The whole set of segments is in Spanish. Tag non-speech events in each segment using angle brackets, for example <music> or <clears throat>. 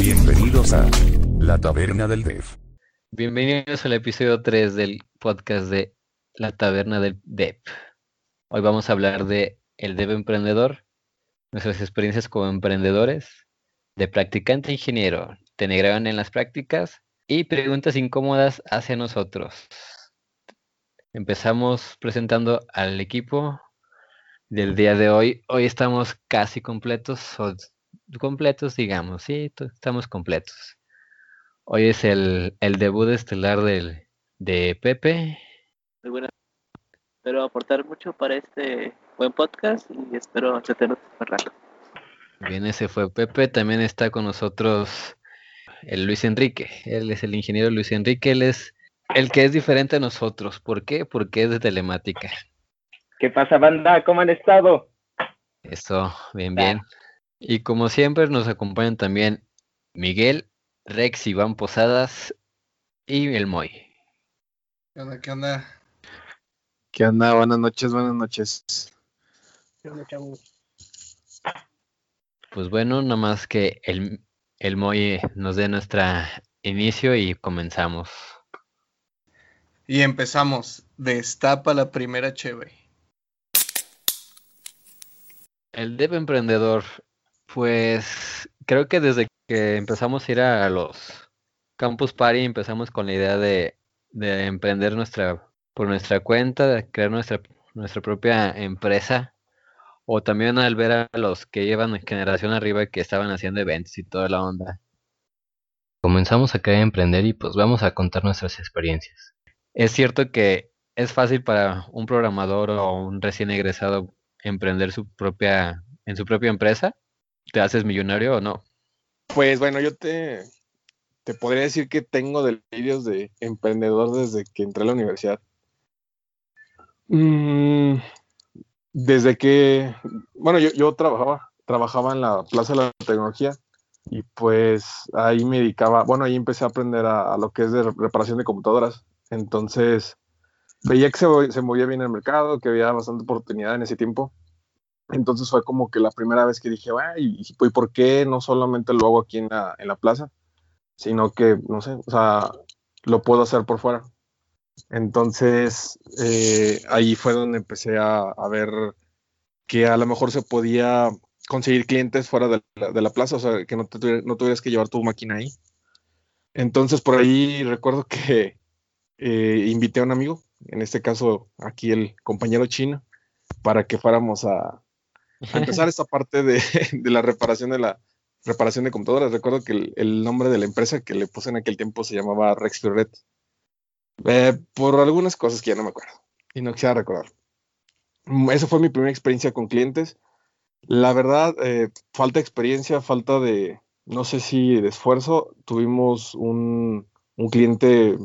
Bienvenidos a La Taberna del Dev. Bienvenidos al episodio 3 del podcast de La Taberna del Dev. Hoy vamos a hablar de el Dev Emprendedor, nuestras experiencias como emprendedores, de practicante ingeniero, tenegraban en las prácticas y preguntas incómodas hacia nosotros. Empezamos presentando al equipo del día de hoy. Hoy estamos casi completos, o completos digamos, sí, estamos completos. Hoy es el, el debut estelar del, de Pepe. Muy buenas. Espero aportar mucho para este buen podcast y espero tenerlo un rato. Bien, ese fue Pepe. También está con nosotros el Luis Enrique. Él es el ingeniero Luis Enrique. Él es el que es diferente a nosotros. ¿Por qué? Porque es de telemática. ¿Qué pasa, banda? ¿Cómo han estado? Eso, bien, bien. Y como siempre nos acompañan también Miguel, Rex, Iván Posadas y el Moy. ¿Qué onda? ¿Qué onda? ¿Qué onda? Buenas noches, buenas noches. ¿Qué onda, chavos? Pues bueno, nada más que el, el Moy nos dé nuestro inicio y comenzamos. Y empezamos. Destapa la primera chévere. El Dev Emprendedor, pues creo que desde que empezamos a ir a los Campus Party empezamos con la idea de, de emprender nuestra por nuestra cuenta, de crear nuestra, nuestra propia empresa. O también al ver a los que llevan generación arriba que estaban haciendo eventos y toda la onda. Comenzamos a querer emprender y pues vamos a contar nuestras experiencias. Es cierto que es fácil para un programador o un recién egresado emprender su propia en su propia empresa. ¿Te haces millonario o no? Pues bueno, yo te, te podría decir que tengo delirios de emprendedor desde que entré a la universidad. Mm, desde que, bueno, yo, yo trabajaba, trabajaba en la Plaza de la Tecnología y pues ahí me dedicaba, bueno, ahí empecé a aprender a, a lo que es de reparación de computadoras. Entonces, veía que se, se, movía bien el mercado, que había bastante oportunidad en ese tiempo. Entonces fue como que la primera vez que dije, ¿y, ¿y por qué no solamente lo hago aquí en la, en la plaza? Sino que, no sé, o sea, lo puedo hacer por fuera. Entonces, eh, ahí fue donde empecé a, ver que a lo mejor se podía conseguir clientes fuera de la, de la plaza, o sea, que no, te no tuvieras que llevar tu máquina ahí. Entonces, por ahí recuerdo que eh, invité a un amigo, en este caso aquí el compañero chino, para que fuéramos a, a <laughs> empezar esta parte de, de, la reparación de la reparación de computadoras. Recuerdo que el, el, nombre de la empresa que le puse en aquel tiempo se llamaba Rex Fioret. Eh, por algunas cosas que ya no me acuerdo y no quisiera recordar. Esa fue mi primera experiencia con clientes. La verdad, eh, falta experiencia, falta de, no sé si de esfuerzo. Tuvimos un, un cliente,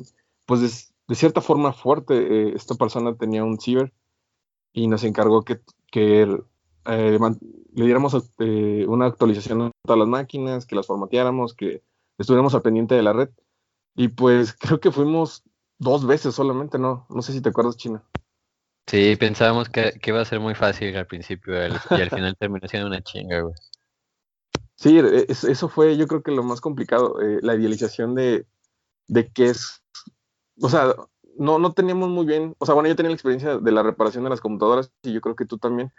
pues de, de, cierta forma fuerte. Eh, esta persona tenía un ciber y nos encargó que, que eh, le diéramos eh, una actualización a todas las máquinas, que las formateáramos, que estuviéramos al pendiente de la red. Y pues <laughs> creo que fuimos dos veces solamente, ¿no? No sé si te acuerdas, China. Sí, pensábamos que, que iba a ser muy fácil al principio el, y al final terminó siendo una chinga, güey. Sí, es, eso fue yo creo que lo más complicado, eh, la idealización de, de qué es, o sea, no, no teníamos muy bien, o sea, bueno, yo tenía la experiencia de la reparación de las computadoras y yo creo que tú también,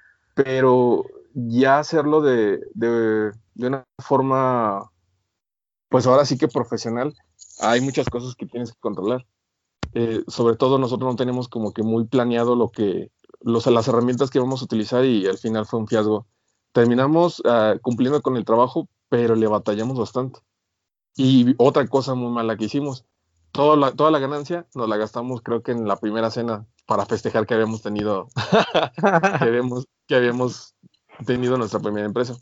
pero ya hacerlo de, de, de una forma, pues ahora sí que profesional, hay muchas cosas que tienes que controlar. Eh, sobre todo nosotros no tenemos como que muy planeado lo que, los, las herramientas que vamos a utilizar y al final fue un fiasco. Terminamos uh, cumpliendo con el trabajo, pero le batallamos bastante. Y otra cosa muy mala que hicimos, toda la, toda la ganancia nos la gastamos creo que en la primera cena para festejar que habíamos tenido, que, <laughs> habíamos, que habíamos tenido nuestra primera empresa.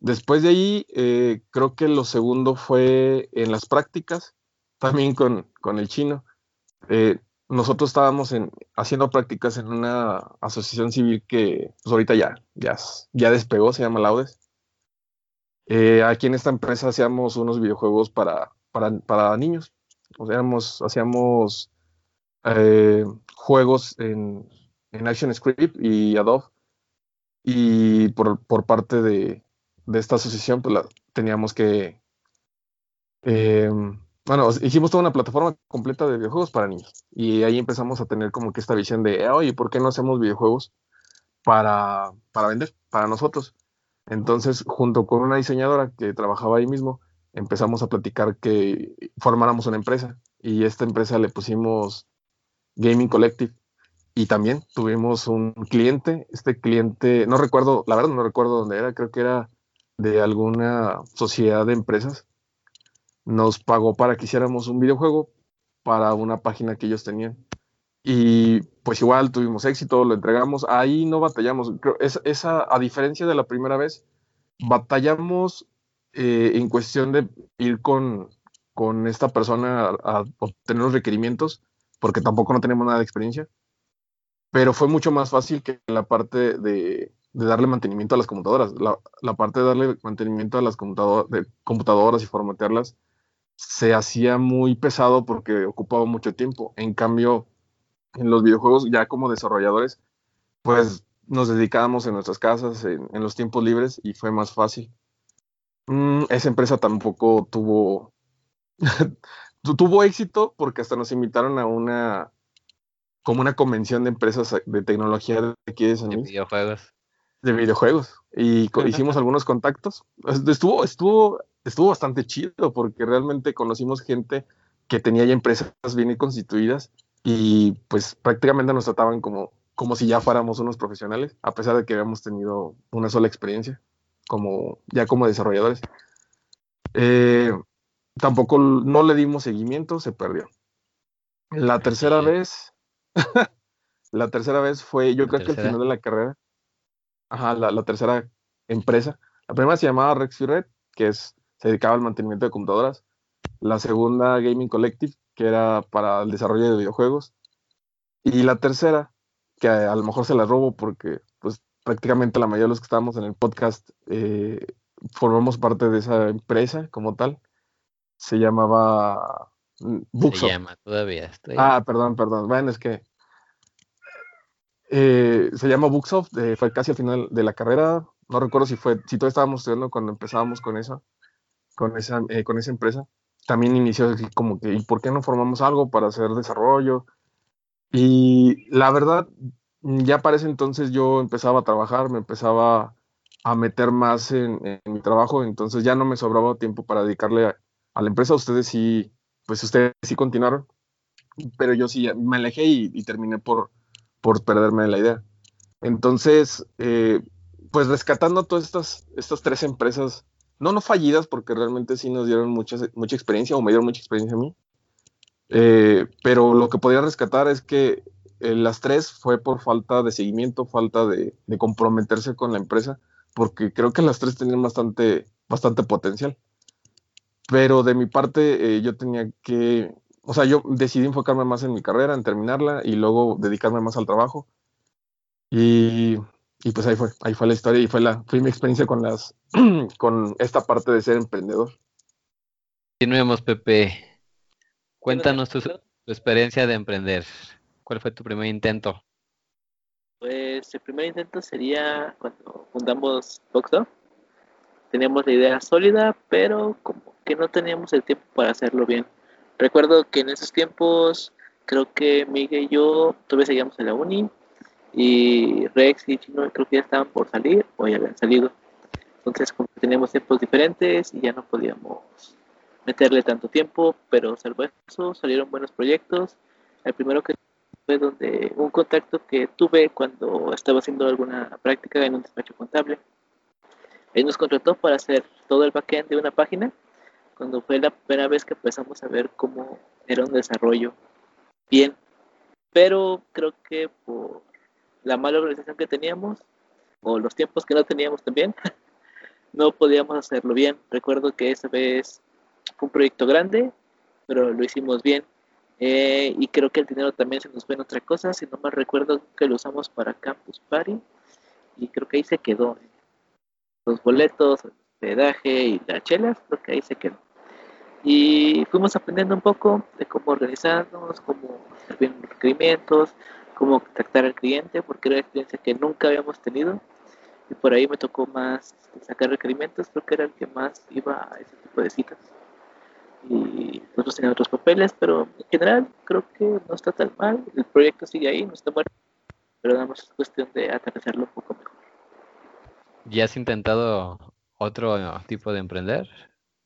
Después de ahí, eh, creo que lo segundo fue en las prácticas también con, con el chino. Eh, nosotros estábamos en, haciendo prácticas en una asociación civil que pues ahorita ya, ya, ya despegó, se llama Laudes. Eh, aquí en esta empresa hacíamos unos videojuegos para, para, para niños. Hacíamos, eh, juegos en, en ActionScript y Adobe. y por, por parte de, de esta asociación, pues teníamos que, eh, bueno, hicimos toda una plataforma completa de videojuegos para niños y ahí empezamos a tener como que esta visión de, oye, ¿por qué no hacemos videojuegos para, para vender, para nosotros? Entonces, junto con una diseñadora que trabajaba ahí mismo, empezamos a platicar que formáramos una empresa y esta empresa le pusimos Gaming Collective y también tuvimos un cliente, este cliente, no recuerdo, la verdad no recuerdo dónde era, creo que era de alguna sociedad de empresas, nos pagó para que hiciéramos un videojuego para una página que ellos tenían. Y pues igual tuvimos éxito, lo entregamos, ahí no batallamos. Creo, esa, a diferencia de la primera vez, batallamos eh, en cuestión de ir con, con esta persona a, a, obtener los requerimientos, porque tampoco no tenemos nada de experiencia. Pero fue mucho más fácil que la parte de, de darle mantenimiento a las computadoras. La, la, parte de darle mantenimiento a las computador, de computadoras y formatearlas se hacía muy pesado porque ocupaba mucho tiempo. En cambio, en los videojuegos, ya como desarrolladores, pues nos dedicábamos en nuestras casas, en, en los tiempos libres y fue más fácil. Mm, esa empresa tampoco tuvo, <laughs> tuvo éxito porque hasta nos invitaron a una, como una convención de empresas de tecnología de aquí de San De videojuegos. de videojuegos y <laughs> hicimos algunos contactos. Estuvo, estuvo, estuvo bastante chido porque realmente conocimos gente que tenía ya empresas bien constituidas y pues prácticamente nos trataban como, como si ya fuéramos unos profesionales, a pesar de que habíamos tenido una sola experiencia como ya como desarrolladores. Eh, tampoco no le dimos seguimiento, se perdió. La tercera Sí. vez, <laughs> la tercera vez fue, yo creo que al tercera. final de la carrera, Ajá, la, la tercera empresa. La primera se llamaba Rex Red, que es, se dedicaba al mantenimiento de computadoras. La segunda, Gaming Collective, que era para el desarrollo de videojuegos. Y la tercera, que a, a lo mejor se la robo porque prácticamente la mayoría de los que estábamos en el podcast eh, formamos parte de esa empresa como tal. Se llamaba mm, Se llama todavía. Estoy... Ah, perdón, perdón. Bueno, es que eh, se llama Booksoft, eh, fue casi al final de la carrera. No recuerdo si fue, si todavía estábamos estudiando cuando empezábamos con esa, con esa, eh, con esa empresa. También inició así como que, ¿y por qué no formamos algo para hacer desarrollo? Y la verdad, ya para ese entonces yo empezaba a trabajar, me empezaba a meter más en, mi trabajo, entonces ya no me sobraba tiempo para dedicarle a, la empresa. Ustedes sí, pues ustedes sí continuaron, pero yo sí me alejé y, terminé por, por perderme la idea. Entonces, eh, pues rescatando todas estas, estas tres empresas, no, no fallidas, porque realmente sí nos dieron mucha, mucha experiencia, o me dieron mucha experiencia a mí, eh, pero lo que podría rescatar es que eh, las tres fue por falta de seguimiento, falta de, de, comprometerse con la empresa, porque creo que las tres tenían bastante, bastante potencial. Pero de mi parte, eh, yo tenía que o sea, yo decidí enfocarme más en mi carrera, en terminarla y luego dedicarme más al trabajo. Y, y, pues ahí fue, ahí fue la historia y fue, la, fue mi experiencia con, las, <clears throat> con esta parte de ser emprendedor. Continuemos, Pepe. Cuéntanos tu, tu, experiencia de emprender. ¿Cuál fue tu primer intento? Pues el primer intento sería cuando fundamos Boxdog. Teníamos la idea sólida, pero como que no teníamos el tiempo para hacerlo bien. Recuerdo que en esos tiempos creo que Miguel y yo todavía seguíamos en la uni y Rex y Chino creo que ya estaban por salir o ya habían salido. Entonces como que teníamos tiempos diferentes y ya no podíamos meterle tanto tiempo, pero salvo eso salieron buenos proyectos. El primero que fue donde un contacto que tuve cuando estaba haciendo alguna práctica en un despacho contable. Él nos contrató para hacer todo el backend de una página cuando fue la primera vez que empezamos a ver cómo era un desarrollo bien. Pero creo que por la mala organización que teníamos, o los tiempos que no teníamos también, <laughs> no podíamos hacerlo bien. Recuerdo que esa vez fue un proyecto grande, pero lo hicimos bien. Eh, y creo que el dinero también se nos fue en otra cosa, si no me recuerdo que lo usamos para Campus Party, y creo que ahí se quedó. Los boletos, el hospedaje y las chelas, creo que ahí se quedó y fuimos aprendiendo un poco de cómo organizarnos, cómo bien los requerimientos, cómo contactar al cliente, porque era una experiencia que nunca habíamos tenido y por ahí me tocó más sacar requerimientos, creo que era el que más iba a ese tipo de citas. Y nosotros teníamos otros papeles, pero en general creo que no está tan mal, el proyecto sigue ahí, no está muerto, pero nada más es cuestión de aterrizarlo un poco mejor. ¿Ya has intentado otro tipo de emprender?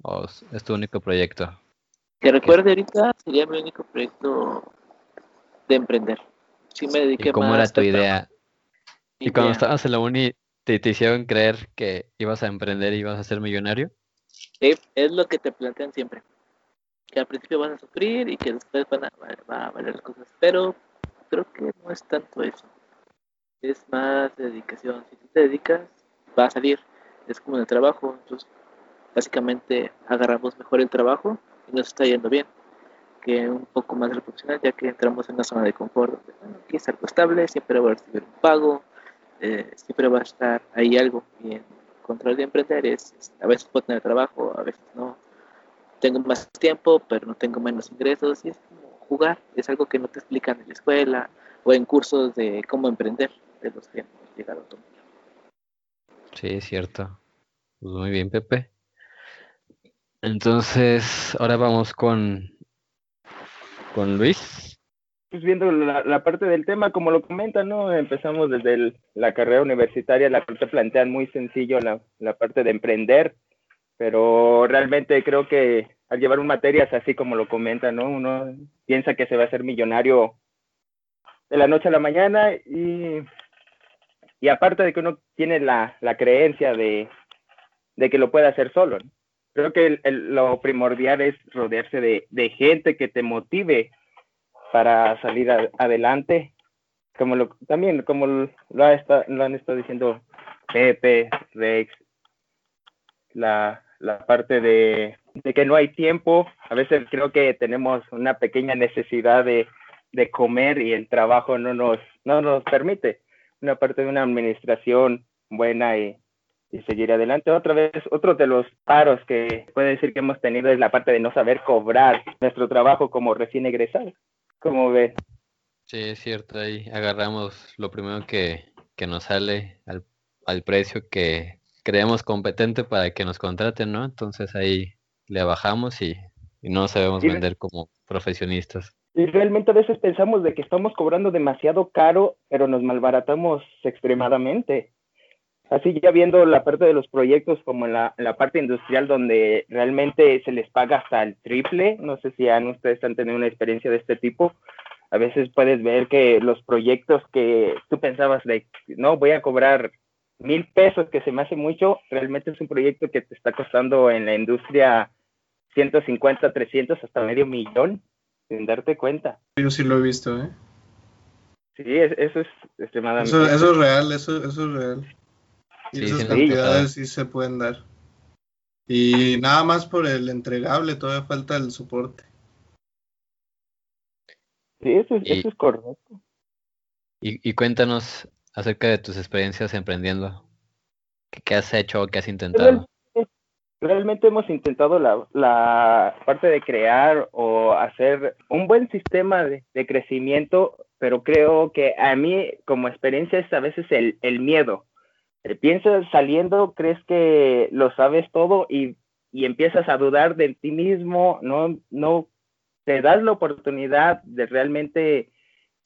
¿O es- tu único proyecto? Que recuerde ahorita sería mi único proyecto de emprender. Sí me dediqué ¿Y cómo más era tu idea? ¿Y cuando estabas en la uni te, te hicieron creer que ibas a emprender y ibas a ser millonario? Sí, es lo que te plantean siempre. Que al principio vas a sufrir y que después van a, va- a valer las cosas. Pero creo que no es tanto eso. Es más dedicación. Si te dedicas, va a salir. Es como en el trabajo. Entonces, básicamente agarramos mejor el trabajo y nos está yendo bien. Que un poco más profesional, ya que entramos en una zona de confort. Donde, bueno, aquí es algo estable, siempre va a recibir un pago, eh, siempre va a estar ahí algo. Y en control de emprender es, es- a veces puedo tener trabajo, a veces no. Tengo más tiempo, pero no tengo menos ingresos. Y es como jugar, es algo que no te explican en la escuela o en cursos de cómo emprender, de los que hemos llegado a tomar. Sí, es cierto. Pues muy bien, Pepe. Entonces, ahora vamos con, con Luis. Pues viendo la, la parte del tema, como lo comentan, ¿no? Empezamos desde el- la carrera universitaria, la parte plantean muy sencillo la, la parte de emprender, pero realmente creo que al llevar un materias así como lo comentan, ¿no? Uno piensa que se va a hacer millonario de la noche a la mañana y, y aparte de que uno tiene la, la creencia de, de que lo puede hacer solo. Creo que el- lo primordial es rodearse de, de gente que te motive para salir adelante, como lo, también como lo, ha lo han estado diciendo Pepe, Rex, la, la parte de, de que no hay tiempo, a veces creo que tenemos una pequeña necesidad de, de comer y el trabajo no nos, no nos permite, una parte de una administración buena y, y seguir adelante. Otra vez, otro de los paros que puede decir que hemos tenido es la parte de no saber cobrar nuestro trabajo como recién egresado. ¿Cómo ves? Sí, es cierto, ahí agarramos lo primero que, que nos sale al, al precio que creemos competente para que nos contraten, ¿no? Entonces ahí le bajamos y, y no sabemos Y- vender como profesionistas. Y realmente a veces pensamos de que estamos cobrando demasiado caro, pero nos malbaratamos extremadamente. Así ya viendo la parte de los proyectos como en la, la parte industrial donde realmente se les paga hasta el triple, no sé si han, ustedes han tenido una experiencia de este tipo, a veces puedes ver que los proyectos que tú pensabas de, no, voy a cobrar mil pesos, que se me hace mucho, realmente es un proyecto que te está costando en la industria 150, 300, hasta medio millón, sin darte cuenta. Yo sí lo he visto, ¿eh? Sí, es- eso es extremadamente. Eso, eso es real, eso, eso es real. Y Sí, esas sí cantidades sí se pueden dar. Y nada más por el entregable, todavía falta el soporte. Sí, eso es, Y- eso es correcto. Y, y cuéntanos acerca de tus experiencias emprendiendo. ¿Qué, qué has hecho qué has intentado? Realmente, realmente hemos intentado la, la parte de crear o hacer un buen sistema de, de crecimiento, pero creo que a mí como experiencia es a veces el, el miedo. Eh, Piensas saliendo, crees que lo sabes todo y, y empiezas a dudar de ti mismo, no, no te das la oportunidad de realmente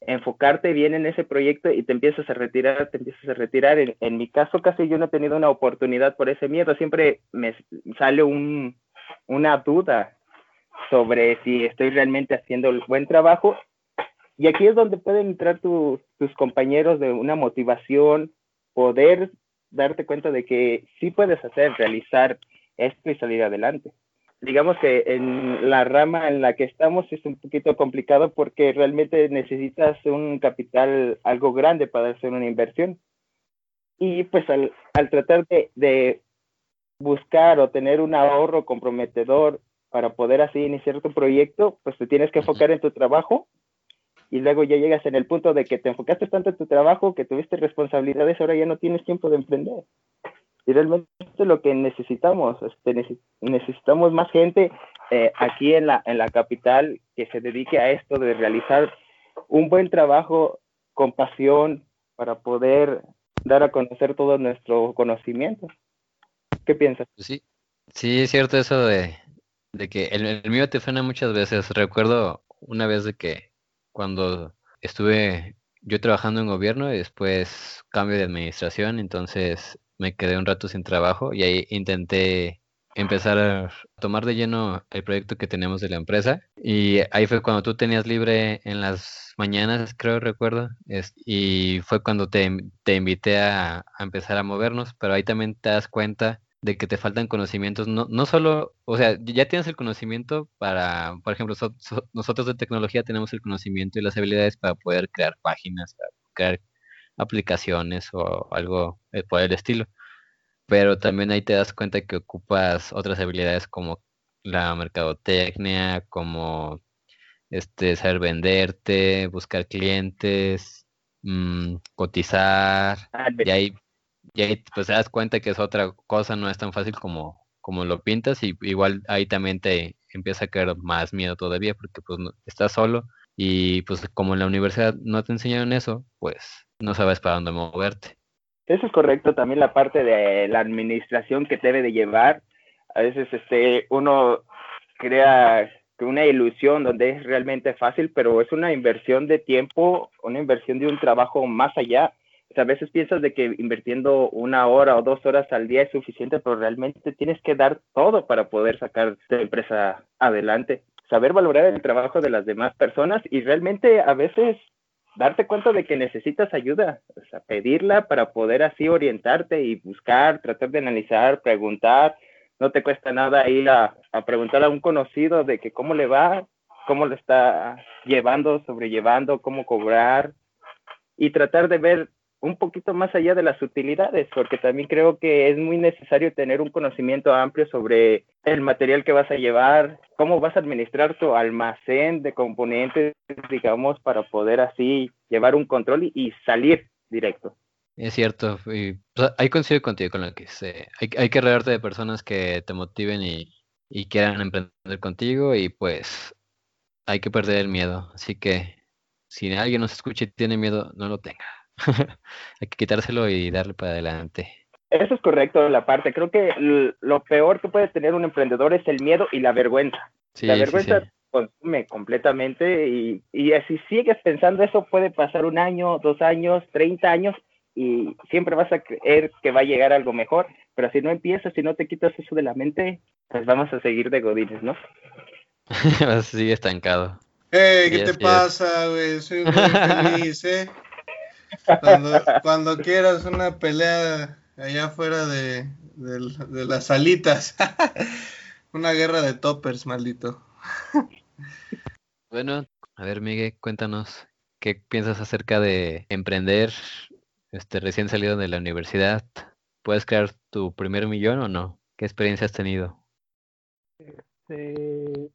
enfocarte bien en ese proyecto y te empiezas a retirar, te empiezas a retirar. En, mi caso casi yo no he tenido una oportunidad por ese miedo, siempre me sale un, una duda sobre si estoy realmente haciendo el buen trabajo. Y aquí es donde pueden entrar tu- tus compañeros de una motivación, poder darte cuenta de que sí puedes hacer, realizar esto y salir adelante digamos que en la rama en la que estamos es un poquito complicado porque realmente necesitas un capital algo grande para hacer una inversión. Y pues al, al tratar de, de buscar o tener un ahorro comprometedor para poder así iniciar tu proyecto, pues te tienes que enfocar en tu trabajo y luego ya llegas en el punto de que te enfocaste tanto en tu trabajo que tuviste responsabilidades, ahora ya no tienes tiempo de emprender. Y realmente lo que necesitamos, este, neces- necesitamos más gente eh, aquí en la, en la capital que se dedique a esto de realizar un buen trabajo con pasión para poder dar a conocer todo nuestro conocimiento. ¿Qué piensas? Pues sí, sí, es cierto eso de, de que el, el mío te suena muchas veces. Recuerdo una vez de que cuando estuve yo trabajando en gobierno y después cambio de administración, entonces me quedé un rato sin trabajo y ahí intenté empezar a tomar de lleno el proyecto que tenemos de la empresa. Y ahí fue cuando tú tenías libre en las mañanas, creo recuerdo, es, y fue cuando te, te invité a, empezar a movernos, pero ahí también te das cuenta de que te faltan conocimientos, no, no solo, o sea, ya tienes el conocimiento para, por ejemplo, so- so- nosotros de tecnología tenemos el conocimiento y las habilidades para poder crear páginas, para crear aplicaciones o algo eh, por el estilo, pero también ahí te das cuenta que ocupas otras habilidades como la mercadotecnia, como este saber venderte, buscar clientes, mm, cotizar, y ahí, y ahí pues te das cuenta que es otra cosa, no es tan fácil como, como lo pintas, y igual ahí también te empieza a caer más miedo todavía, porque pues no- estás solo, y pues como en la universidad no te enseñaron eso, pues no sabes para dónde moverte. Eso es correcto, también la parte de la administración que debe de llevar. A veces este uno crea una ilusión donde es realmente fácil, pero es una inversión de tiempo, una inversión de un trabajo más allá. O sea, a veces piensas de que invirtiendo una hora o dos horas al día es suficiente, pero realmente tienes que dar todo para poder sacar tu empresa adelante. Saber valorar el trabajo de las demás personas y realmente a veces darte cuenta de que necesitas ayuda, o sea, pedirla para poder así orientarte y buscar, tratar de analizar, preguntar. No te cuesta nada ir a, preguntar a un conocido de que cómo le va, cómo le está llevando, sobrellevando, cómo cobrar y tratar de ver un poquito más allá de las utilidades, porque también creo que es muy necesario tener un conocimiento amplio sobre el material que vas a llevar, cómo vas a administrar tu almacén de componentes, digamos, para poder así llevar un control y, salir directo. Es cierto, y pues, ahí coincido contigo con lo que dice. Hay, hay que rodearte de personas que te motiven y, y quieran emprender contigo y pues hay que perder el miedo. Así que si alguien nos escucha y tiene miedo, no lo tenga. <laughs> hay que quitárselo y darle para adelante. Eso es correcto, la parte. Creo que lo peor que puede tener un emprendedor es el miedo y la vergüenza. Sí, la vergüenza sí. consume completamente y, y si sigues pensando eso puede pasar un año, dos años, 30 años y siempre vas a creer que va a llegar algo mejor, pero si no empiezas, si no te quitas eso de la mente, pues vamos a seguir de godines, ¿no? <laughs> Vas a seguir estancado. Hey, Sí, ¿qué te pasa, güey? Soy muy feliz, ¿eh? Cuando, cuando quieras una pelea allá afuera de, las salitas. <laughs> Una guerra de toppers, maldito. Bueno, a ver, Miguel, cuéntanos qué piensas acerca de emprender, este, recién salido de la universidad. ¿Puedes crear tu primer millón o no? ¿Qué experiencia has tenido? Este,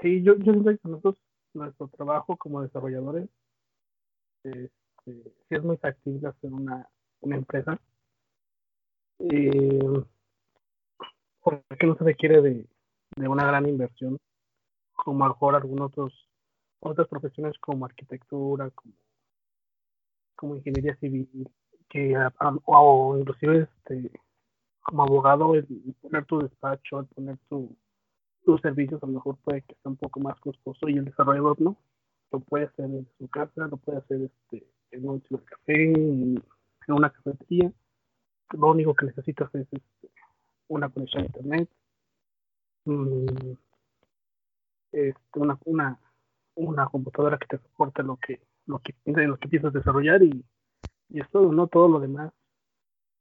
sí, yo, yo siento que nosotros, nuestro trabajo como desarrolladores, este, sí es muy factible hacer una, una empresa. Eh, porque no se requiere de, de una gran inversión, como a lo mejor algunos otros, otras profesiones como arquitectura, como, como ingeniería civil, que o inclusive este, como abogado, el poner tu despacho, el poner tu, tus servicios a lo mejor puede que sea un poco más costoso y el desarrollador no. Lo puede hacer en su casa, lo puede hacer este, en un café, en, en una cafetería. Lo único que necesitas es este, una conexión a internet, mm, este, una, una, una computadora que te soporte lo que, lo que, lo que piensas desarrollar y, y todo, ¿no? Todo lo demás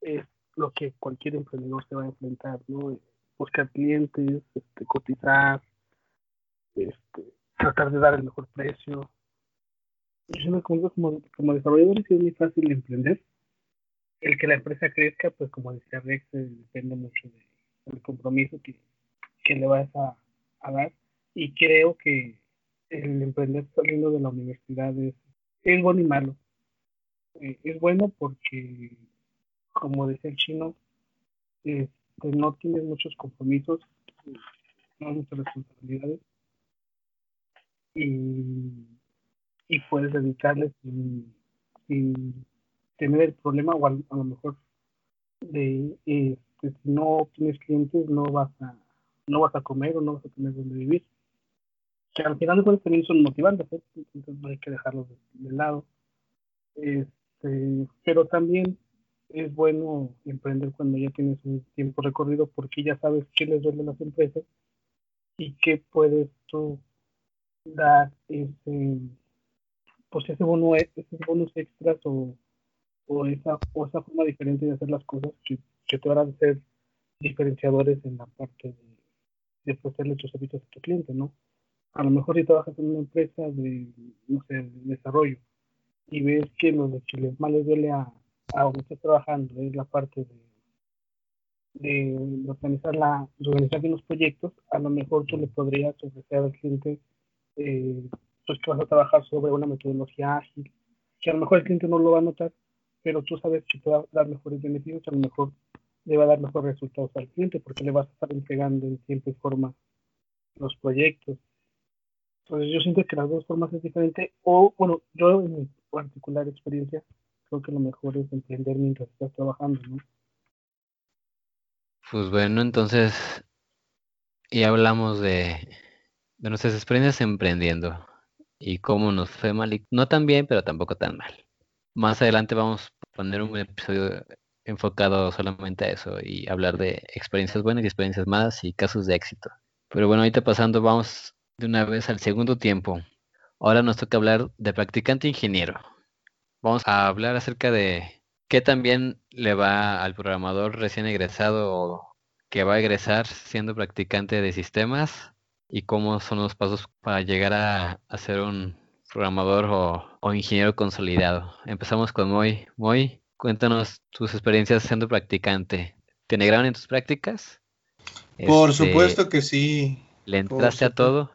es lo que cualquier emprendedor se va a enfrentar, ¿no? buscar clientes, este, cotizar, este, tratar de dar el mejor precio. Yo siento como, como, como desarrollador sí es muy fácil emprender. El que la empresa crezca, pues como decía Rex, eh, depende mucho de- del compromiso que, que le vas a, a dar. Y creo que el emprender saliendo de la universidad es, es bueno y malo. Eh, es bueno porque, como decía el chino, este, no tienes muchos compromisos, no muchas responsabilidades y, y puedes dedicarle sin, tener el problema o a, a lo mejor de eh, si no tienes clientes no vas a no vas a comer o no vas a tener donde vivir que al final de también son motivantes ¿eh? entonces no hay que dejarlos de, de lado este, pero también es bueno emprender cuando ya tienes un tiempo recorrido porque ya sabes qué les duele a las empresas y qué puedes tú dar ese pues ese bono esos bonos extras o, o esa o esa forma diferente de hacer las cosas que, que te van a ser diferenciadores en la parte de, de ofrecerle tus servicios a tu cliente, ¿no? A lo mejor si trabajas en una empresa de, no sé, de desarrollo y ves que lo que les más les duele a, a donde estás trabajando es la parte de, de organizar la organizar bien proyectos, a lo mejor tú le podrías ofrecer al cliente eh, pues que vas a trabajar sobre una metodología ágil, que a lo mejor el cliente no lo va a notar, pero tú sabes que te va a dar mejores beneficios, a lo mejor le va a dar mejores resultados al cliente porque le vas a estar entregando en tiempo y forma los proyectos. Entonces yo siento que las dos formas es diferente, o bueno, yo en mi particular experiencia creo que lo mejor es emprender mientras estás trabajando, ¿no? Pues bueno, entonces ya hablamos de, de nuestras experiencias emprendiendo y cómo nos fue mal, y no tan bien, pero tampoco tan mal. Más adelante vamos a poner un episodio enfocado solamente a eso y hablar de experiencias buenas y experiencias malas y casos de éxito. Pero bueno, ahorita pasando, vamos de una vez al segundo tiempo. Ahora nos toca hablar de practicante ingeniero. Vamos a hablar acerca de qué también le va al programador recién egresado o que va a egresar siendo practicante de sistemas y cómo son los pasos para llegar a, a ser un programador o, o, ingeniero consolidado. Empezamos con Moy. Moy, cuéntanos tus experiencias siendo practicante. ¿Te negraron en tus prácticas? Por Este, supuesto que sí. ¿Le entraste a todo?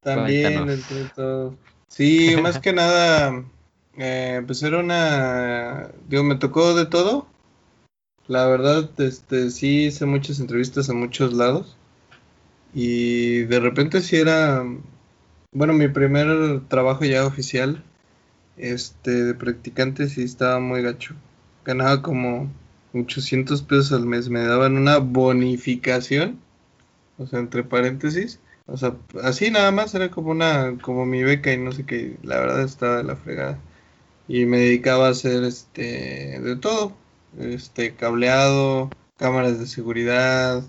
También Cuéntanos. entre todo. Sí, más <laughs> que nada, eh, pues era una, digo, me tocó de todo. La verdad, este, sí hice muchas entrevistas a muchos lados y de repente sí era, bueno, mi primer trabajo ya oficial, este, de practicante sí estaba muy gacho. Ganaba como 800 pesos al mes, me daban una bonificación, o sea, entre paréntesis. O sea, así nada más era como una, como mi beca y no sé qué, la verdad estaba de la fregada. Y me dedicaba a hacer este de todo, este cableado, cámaras de seguridad,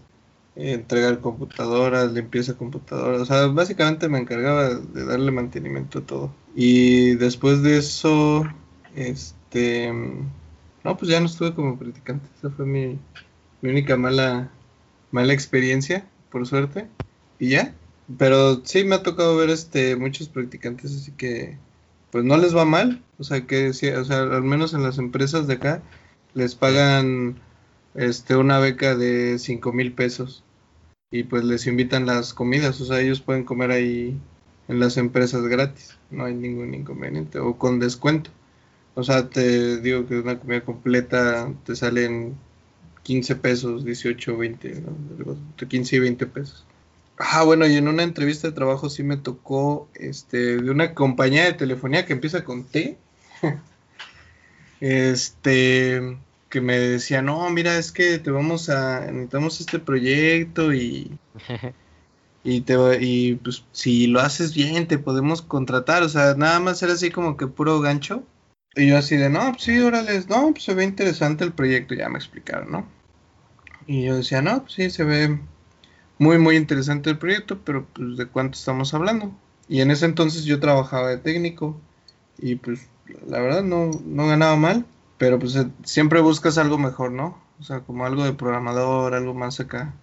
entregar computadoras, limpieza de computadoras, o sea, básicamente me encargaba de darle mantenimiento a todo. Y después de eso, este, no, pues ya no estuve como practicante, esa fue mi, única mala, mala experiencia, por suerte, y ya. Pero sí me ha tocado ver este muchos practicantes, así que pues no les va mal, o sea que o sea, al menos en las empresas de acá les pagan este una beca de cinco mil pesos y pues les invitan las comidas, o sea ellos pueden comer ahí en las empresas gratis, no hay ningún inconveniente o con descuento. O sea, te digo que una comida completa te salen 15 pesos, 18, 20, ¿no? Entre 15 y 20 pesos. Ah, bueno, y en una entrevista de trabajo sí me tocó este de una compañía de telefonía que empieza con T. <laughs> este que me decía, "No, mira, es que te vamos a necesitamos este proyecto y <laughs> y te y pues si lo haces bien te podemos contratar", o sea, nada más era así como que puro gancho. Y yo así de, "No, pues sí, órale, no, pues se ve interesante el proyecto", ya me explicaron, ¿no? Y yo decía, "No, pues sí, se ve muy, muy interesante el proyecto, pero pues de cuánto estamos hablando. Y en ese entonces yo trabajaba de técnico y pues la verdad no, no ganaba mal, pero pues eh, siempre buscas algo mejor, ¿no? O sea, como algo de programador, algo más acá.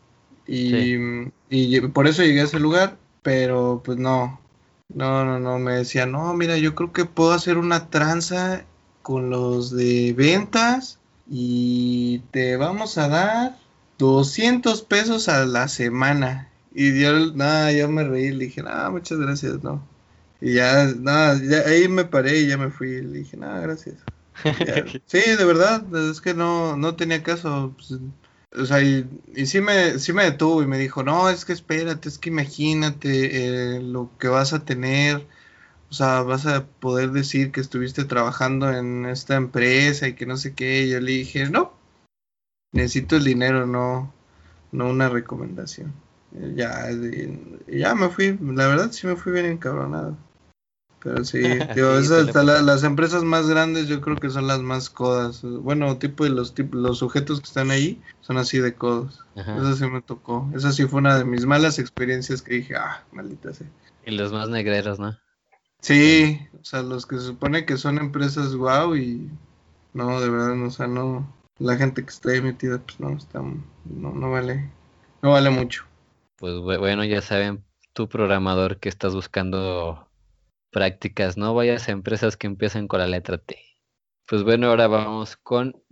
Y, Sí. y por eso llegué a ese lugar, pero pues no, no, no, no, me decía, no, mira, yo creo que puedo hacer una tranza con los de ventas y te vamos a dar 200 pesos a la semana. Y yo, nada, yo me reí, le dije, nada, muchas gracias, no. Y ya, nada, ya ahí me paré y ya me fui, le dije, nada, gracias. <laughs> Sí, de verdad, es que no, no tenía caso. pues, o sea, y, sí me, sí me detuvo y me dijo, no, es que espérate, es que imagínate eh, lo que vas a tener o sea, vas a poder decir que estuviste trabajando en esta empresa y que no sé qué. Y yo le dije, no, necesito el dinero, no, no una recomendación. Ya, ya me fui, la verdad sí me fui bien encabronado. Pero <laughs> sí, digo, Sí, esas- hasta la- las empresas más grandes yo creo que son las más codas. Bueno, tipo de los, los sujetos que están ahí son así de codos. Ajá. Eso sí me tocó. Esa sí fue una de mis malas experiencias que dije, ah, maldita sea. Y los más negreros, ¿no? Sí, o sea, los que se supone que son empresas wow y no, de verdad, no, o sea, no, la gente que está ahí metida, pues no, está, no, no vale, no vale mucho. Pues bu- bueno, ya saben, tu programador que estás buscando prácticas, no vayas a empresas que empiezan con la letra T. Pues bueno, ahora vamos con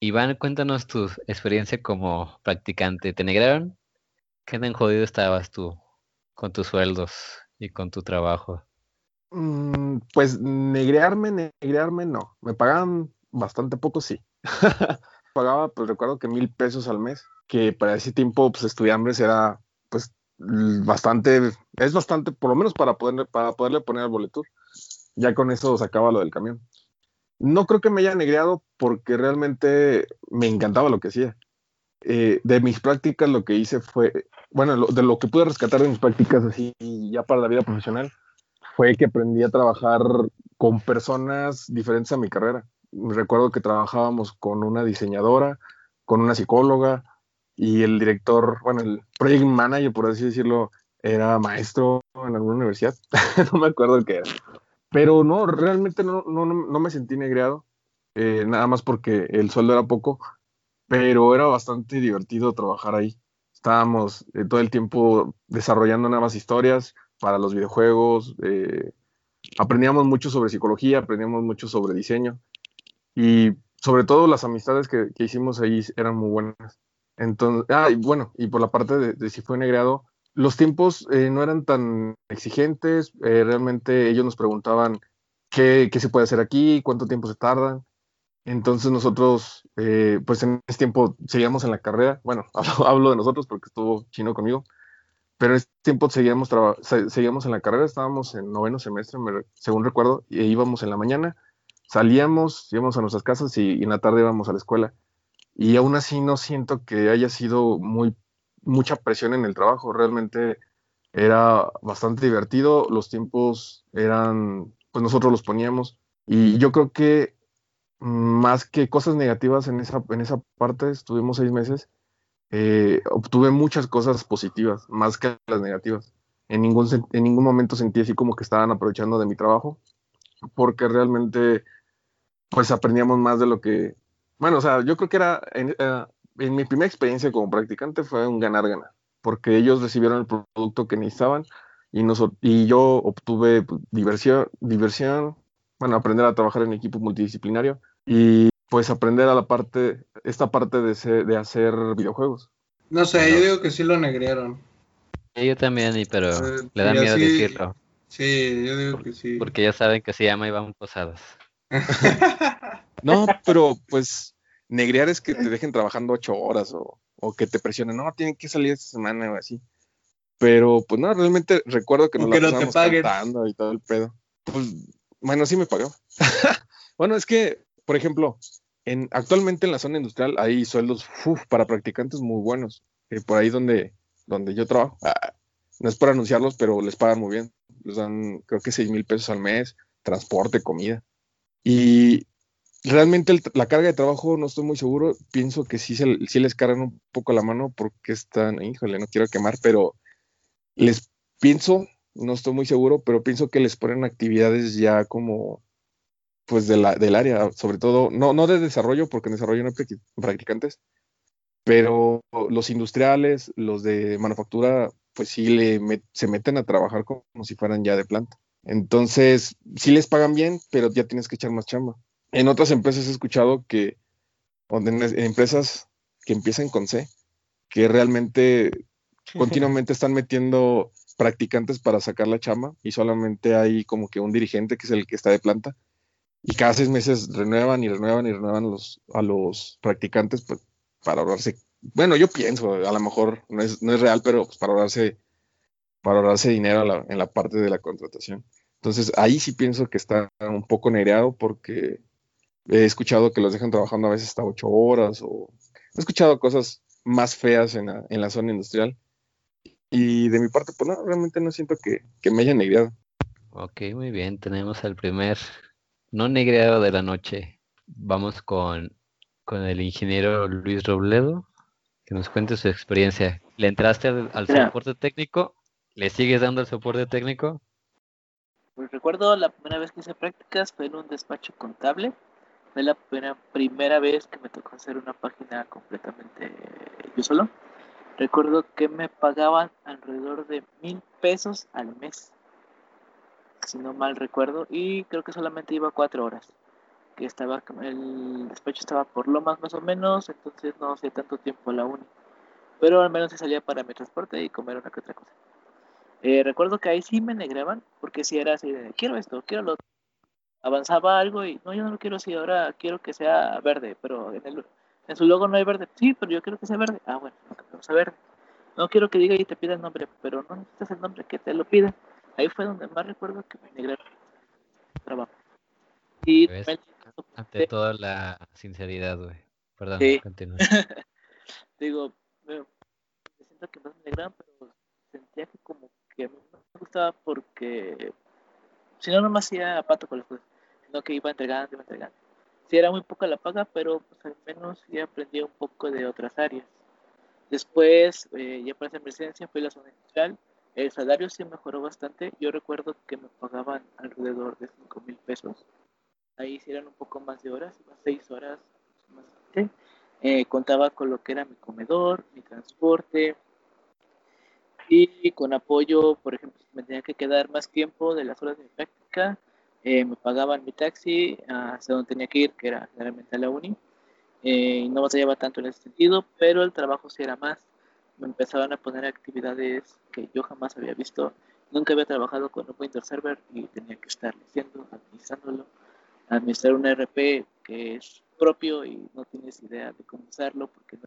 Iván, cuéntanos tu experiencia como practicante. ¿Te negraron? ¿Qué tan jodido estabas tú con tus sueldos y con tu trabajo? Mm, pues negrearme, negrearme no. Me pagaban bastante poco, sí. <laughs> Pagaba, pues recuerdo que mil pesos al mes, que para ese tiempo, pues estudiambres era, bastante, es bastante, por lo menos para, poder, para poderle poner al boleto. Ya con eso sacaba lo del camión. No creo que me haya negreado porque realmente me encantaba lo que hacía. Eh, de mis prácticas lo que hice fue, bueno, de lo que pude rescatar de mis prácticas así ya para la vida profesional, fue que aprendí a trabajar con personas diferentes a mi carrera. Recuerdo que trabajábamos con una diseñadora, con una psicóloga y el director, bueno, el project manager, por así decirlo, era maestro en alguna universidad. <laughs> no me acuerdo el que era. Pero no, realmente no, no, no, me sentí negreado, eh, nada más porque el sueldo era poco, pero era bastante divertido trabajar ahí. Estábamos eh, todo el tiempo desarrollando nuevas historias, para los videojuegos. eh, aprendíamos mucho sobre psicología, aprendíamos mucho sobre diseño y sobre todo las amistades que, que hicimos ahí eran muy buenas. Entonces, ah, bueno, y por la parte de, si fue negreado, los tiempos eh, no eran tan exigentes, eh, realmente ellos nos preguntaban qué, qué se puede hacer aquí, cuánto tiempo se tardan. Entonces nosotros, eh, pues en ese tiempo seguíamos en la carrera, bueno, <laughs> hablo, de nosotros porque estuvo chino conmigo, pero en ese tiempo seguíamos, seguíamos en la carrera, estábamos en noveno semestre, me re- según recuerdo, y íbamos en la mañana, salíamos, íbamos a nuestras casas y en la tarde íbamos a la escuela. Y aún así no siento que haya sido muy, mucha presión en el trabajo, realmente era bastante divertido, los tiempos eran, pues nosotros los poníamos, y yo creo que más que cosas negativas en esa, en esa parte, estuvimos seis meses, eh, obtuve muchas cosas positivas, más que las negativas. En ningún, en ningún momento sentí así como que estaban aprovechando de mi trabajo, porque realmente pues aprendíamos más de lo que, bueno, o sea, yo creo que era, en, en mi primera experiencia como practicante fue un ganar-ganar, porque ellos recibieron el producto que necesitaban y, noso- y yo obtuve pues, diversión, diversión, bueno, aprender a trabajar en equipo multidisciplinario y pues aprender a la parte, esta parte de, ser- de hacer videojuegos. No sé, yo digo que sí lo negrearon. Yo también, pero Eh, le da miedo decirlo, Sí, yo digo que sí. porque ya saben que se llama Iván Posadas. <laughs> No, pero pues negrear es que te dejen trabajando ocho horas o, o que te presionen, no, tienen que salir esta semana o así. Pero pues no, realmente recuerdo que nos que la no te paguen. cantando y todo el pedo. Pues bueno, sí me pagó. <laughs> bueno, es que, por ejemplo, en, actualmente en la zona industrial hay sueldos uf, para practicantes muy buenos. Eh, por ahí donde, donde yo trabajo. Ah, no es por anunciarlos, pero les pagan muy bien. Les dan creo que seis mil pesos al mes, transporte, comida. Y realmente la carga de trabajo no estoy muy seguro. Pienso que sí, se, les cargan un poco la mano porque están, híjole, no quiero quemar, pero les pienso, no estoy muy seguro, pero pienso que les ponen actividades ya como pues del área, sobre todo, no, no de desarrollo, porque en desarrollo no hay practi- practicantes, pero los industriales, los de manufactura, pues sí le met- se meten a trabajar como si fueran ya de planta. Entonces, sí les pagan bien, pero ya tienes que echar más chamba. En otras empresas he escuchado que, o en, en empresas que empiezan con C, que realmente continuamente están metiendo practicantes para sacar la chamba y solamente hay como que un dirigente que es el que está de planta y cada seis meses renuevan y renuevan y renuevan los, a los practicantes pues, para ahorrarse. Bueno, yo pienso, a lo mejor no es, no es real, pero pues, para ahorrarse, para ahorrarse dinero a la- en la parte de la contratación. Entonces ahí sí pienso que está un poco negreado porque he escuchado que los dejan trabajando a veces hasta ocho horas o he escuchado cosas más feas en la, en la zona industrial. Y de mi parte, pues no, realmente no siento que, que me haya negreado. Ok, muy bien. Tenemos al primer no negreado de la noche. Vamos con, con el ingeniero Luis Robledo, que nos cuente su experiencia. ¿Le entraste al, al soporte técnico? ¿Le sigues dando el soporte técnico? Pues recuerdo la primera vez que hice prácticas fue en un despacho contable. Fue la primera, primera vez que me tocó hacer una página completamente yo solo. Recuerdo que me pagaban alrededor de mil pesos al mes, si no mal recuerdo, y creo que solamente iba cuatro horas. Que estaba, el despacho estaba por Lomas más o menos, entonces no hacía tanto tiempo la uni. Pero al menos se salía para mi transporte y comer una que otra cosa. Eh, recuerdo que ahí sí me negraban, porque si era así de, quiero esto, quiero lo otro. Avanzaba algo y, no, yo no lo quiero así, ahora quiero que sea verde, pero en, el, en su logo no hay verde. Sí, pero yo quiero que sea verde. Ah, bueno, lo cambiamos a verde. No quiero que diga y te pida el nombre, pero no necesitas el nombre, que te lo pida. Ahí fue donde más recuerdo que me negraron trabajo. Y también Ante toda la sinceridad, güey. Perdón, Sí. continúa. <laughs> digo, me, me siento que más me negraban, pero sentía que como que me gustaba porque si no, no me hacía pato con las cosas, sino que iba entregando, iba entregando. Sí, era muy poca la paga, pero pues al menos sí aprendí un poco de otras áreas. Después, eh, ya para hacer mi residencia, fui a la zona industrial. El salario sí mejoró bastante. Yo recuerdo que me pagaban alrededor de 5 mil pesos. Ahí eran un poco más de horas, unas 6 horas aproximadamente. Eh, contaba con lo que era mi comedor, mi transporte y con apoyo, por ejemplo, si me tenía que quedar más tiempo de las horas de mi práctica, eh, me pagaban mi taxi hasta donde tenía que ir, que era generalmente a la uni. Eh, no batallaba tanto en ese sentido, pero el trabajo sí era más. Me empezaban a poner actividades que yo jamás había visto. Nunca había trabajado con un Windows Server y tenía que estar leyendo, administrándolo, administrar un RP que es propio y no tienes idea de cómo usarlo porque no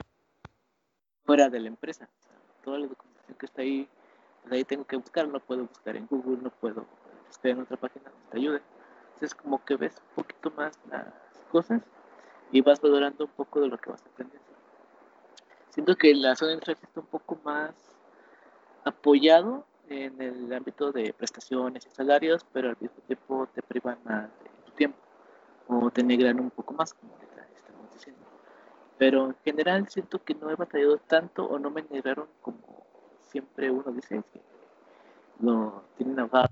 fuera de la empresa. O sea, toda la documentación que está ahí, pues ahí tengo que buscar, no puedo buscar en Google, no puedo estar en otra página donde te ayude. Entonces como que ves un poquito más las cosas y vas valorando un poco de lo que vas aprendiendo. Siento que la zona industrial está un poco más apoyado en el ámbito de prestaciones y salarios, pero al mismo tiempo te privan más de tu tiempo o te negran un poco más, como estamos diciendo. Pero en general siento que no he batallado tanto o no me negraron como siempre uno dice que lo tienen ahogado.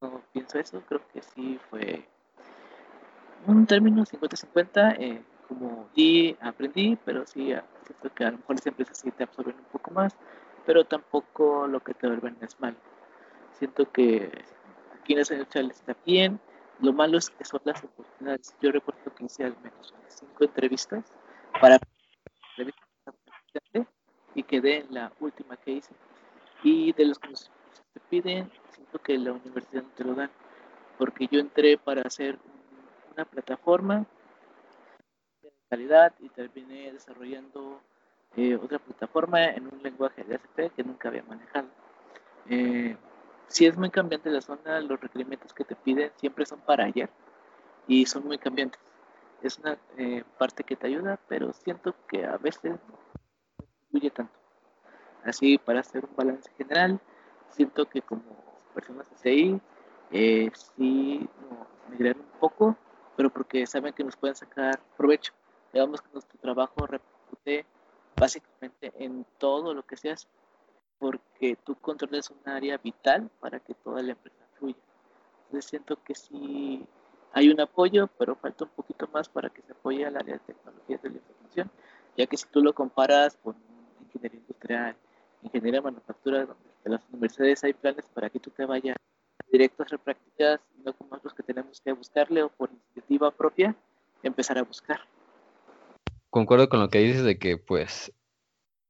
No pienso eso, creo que sí fue un término 50-50, eh, como di, aprendí, pero sí ah, siento que a lo mejor las empresas sí te absorben un poco más, pero tampoco lo que te vuelven es malo. Siento que aquí en esa industrial está bien, lo malo es que son las oportunidades. Yo recuerdo que hice al menos cinco entrevistas para entrevistas y quedé en la última que hice. Y de los que te piden, siento que la universidad no te lo dan, porque yo entré para hacer un- una plataforma de calidad y terminé desarrollando eh, otra plataforma en un lenguaje de ASP que nunca había manejado. Eh, si es muy cambiante la zona, los requerimientos que te piden siempre son para ayer y son muy cambiantes. Es una eh, parte que te ayuda, pero siento que a veces no influye tanto. Así, para hacer un balance general, siento que como personas de CI, eh, sí nos migran un poco, pero porque saben que nos pueden sacar provecho. Digamos que nuestro trabajo repercute básicamente en todo lo que se hace, porque tú controlas un área vital para que toda la empresa fluya. Entonces siento que sí hay un apoyo, pero falta un poquito más para que se apoye al área de tecnologías de la información, ya que si tú lo comparas con ingeniería industrial, ingeniería de manufactura, en las universidades hay planes para que tú te vayas directo a hacer prácticas, no como otros que tenemos que buscarle o por iniciativa propia, empezar a buscar. Concuerdo con lo que dices de que, pues,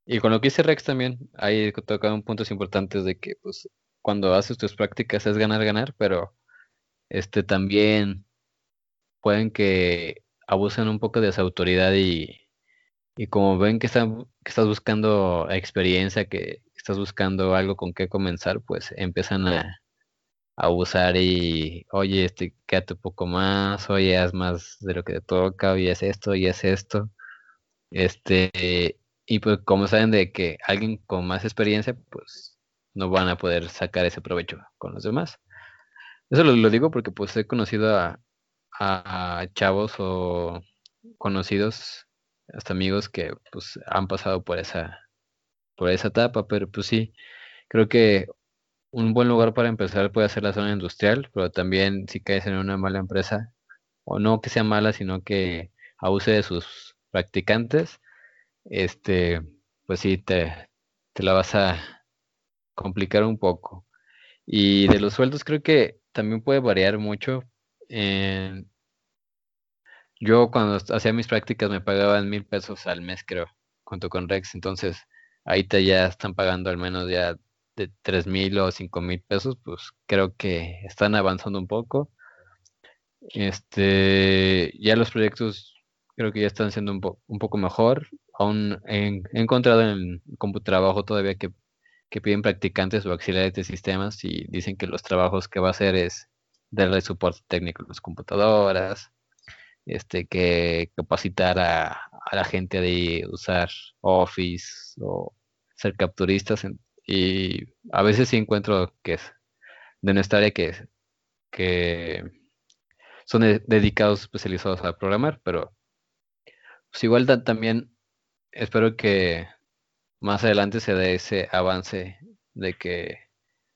y con lo que dice Rex también, ahí tocaron puntos importantes de que, pues, cuando haces tus prácticas es ganar, ganar, pero este también pueden que abusen un poco de esa autoridad y, y como ven que, están, que estás buscando experiencia, que estás buscando algo con qué comenzar, pues empiezan a, abusar y, oye, este, quédate un poco más, oye, haz más de lo que te toca, oye, haz esto, y haz esto. Este, y pues como saben de que alguien con más experiencia, pues no van a poder sacar ese provecho con los demás. Eso lo, digo porque pues he conocido a, a chavos o conocidos, hasta amigos que pues han pasado por esa, por esa etapa, pero pues sí, creo que un buen lugar para empezar puede ser la zona industrial, pero también si caes en una mala empresa, o no que sea mala, sino que abuse de sus practicantes, este, pues sí, te, te la vas a complicar un poco. Y de los sueldos creo que también puede variar mucho. En, yo cuando hacía mis prácticas me pagaban mil pesos al mes, creo, junto con Rex. Entonces, ahí te ya están pagando al menos ya de tres mil o cinco mil pesos, pues creo que están avanzando un poco. Este, ya los proyectos creo que ya están siendo un, un poco mejor. Aún he, he encontrado en el trabajo todavía que, que piden practicantes o auxiliares de sistemas y dicen que los trabajos que va a hacer es darle soporte técnico a las computadoras, este, que capacitar a, la gente de usar Office o ser capturistas. y a veces sí encuentro que es de nuestra área que, que son dedicados, especializados a programar, pero pues igual también espero que más adelante se dé ese avance de que